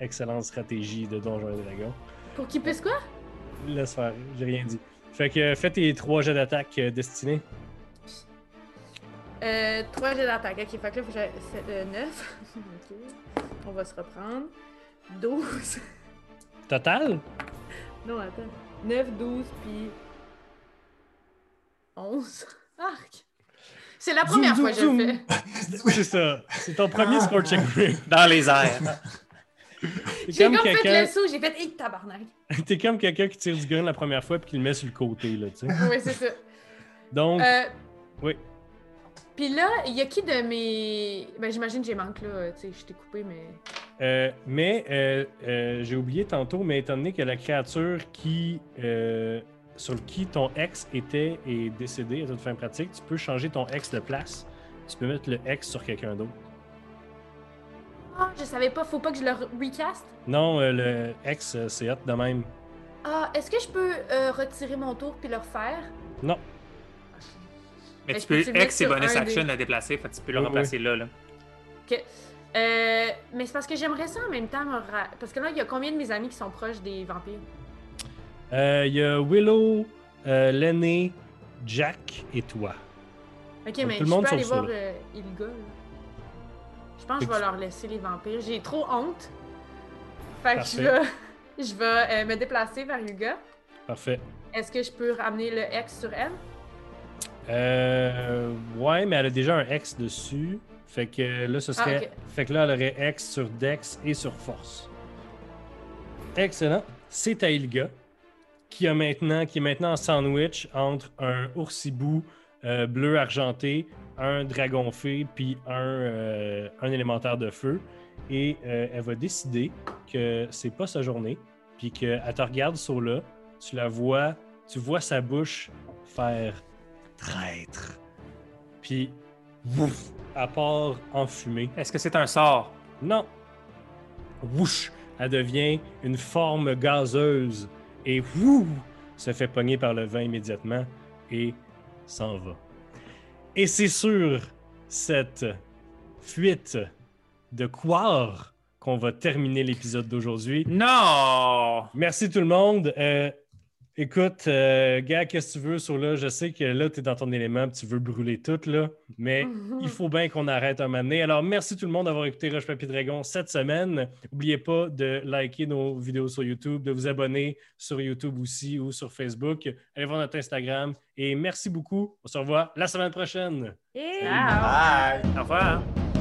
Excellente stratégie de Donjons et Dragons. Pour qu'ils puissent quoi? Laisse faire, j'ai rien dit. Fait que fais tes trois jets d'attaque euh, destinés. Euh, 3 jets d'attaque. Ok, fait que là, faut que j'ai c'est, euh, 9. ok. On va se reprendre. 12. Total? non, attends. 9, 12, puis. 11. Arc! C'est la première Zoom, fois que je le fais. C'est ça. C'est ton premier Scorching Ray. Dans les airs. J'ai comme comme fait quelqu'un le saut, j'ai fait, hé, tabarnak! t'es comme quelqu'un qui tire du gun la première fois puis qui le met sur le côté, là, tu sais. Oui, c'est ça. Donc, Euh, oui. Puis là, il y a qui de mes. Ben, j'imagine que j'ai manque là. Tu sais, je t'ai coupé, mais. Euh, mais euh, euh, j'ai oublié tantôt, mais étant donné que la créature qui sur qui ton ex était est décédée à toute fin pratique, tu peux changer ton ex de place. Tu peux mettre le ex sur quelqu'un d'autre. Ah, je savais pas, faut pas que je le re- recast? Non, euh, le ex, euh, c'est hot de même. Ah, est-ce que je peux euh, retirer mon tour puis le refaire? Non. Mais Mais tu je peux peux-tu le mettre X et bonus action des- à déplacer, fait que tu peux le Oui, remplacer là, là. Ok. Euh, mais c'est parce que j'aimerais ça en même temps. me ra- Parce que là, il y a combien de mes amis qui sont proches des vampires? Euh, Il y a Willow, euh, l'aîné, Jack et toi. Ok, Donc, mais tout le je monde peux aller voir euh, Ilga. Je pense que je vais leur laisser les vampires. J'ai trop honte. Fait que je vais, je vais euh, me déplacer vers Ilga. Parfait. Est-ce que je peux ramener le X sur elle? Euh, ouais, mais elle a déjà un X dessus. Fait que là, ce serait. Ah, ok. Fait que là, elle aurait X sur Dex et sur Force. Excellent. C'est à Ilga, qui, a maintenant, qui est maintenant en sandwich entre un oursibou euh, bleu argenté, un dragon fée, puis un, euh, un élémentaire de feu. et euh, elle va décider que c'est pas sa journée, puis qu'elle te regarde sur là, tu la vois, tu vois sa bouche faire traître. Puis, ouf, elle part en fumée. Est-ce que c'est un sort? Non. Wouch! Elle devient une forme gazeuse et wouh! se fait pogner par le vent immédiatement et s'en va. Et c'est sur cette fuite de Quar qu'on va terminer l'épisode d'aujourd'hui. Non! Merci tout le monde. Euh, écoute, euh, gars, qu'est-ce que tu veux sur là? Je sais que là, tu es dans ton élément, tu veux brûler tout, là, mais il faut bien qu'on arrête un moment donné. Alors, merci tout le monde d'avoir écouté Roche Papier Dragon cette semaine. N'oubliez pas de liker nos vidéos sur YouTube, de vous abonner sur YouTube aussi ou sur Facebook. Allez voir notre Instagram. Et merci beaucoup. On se revoit la semaine prochaine. Yeah. Bye! Au revoir.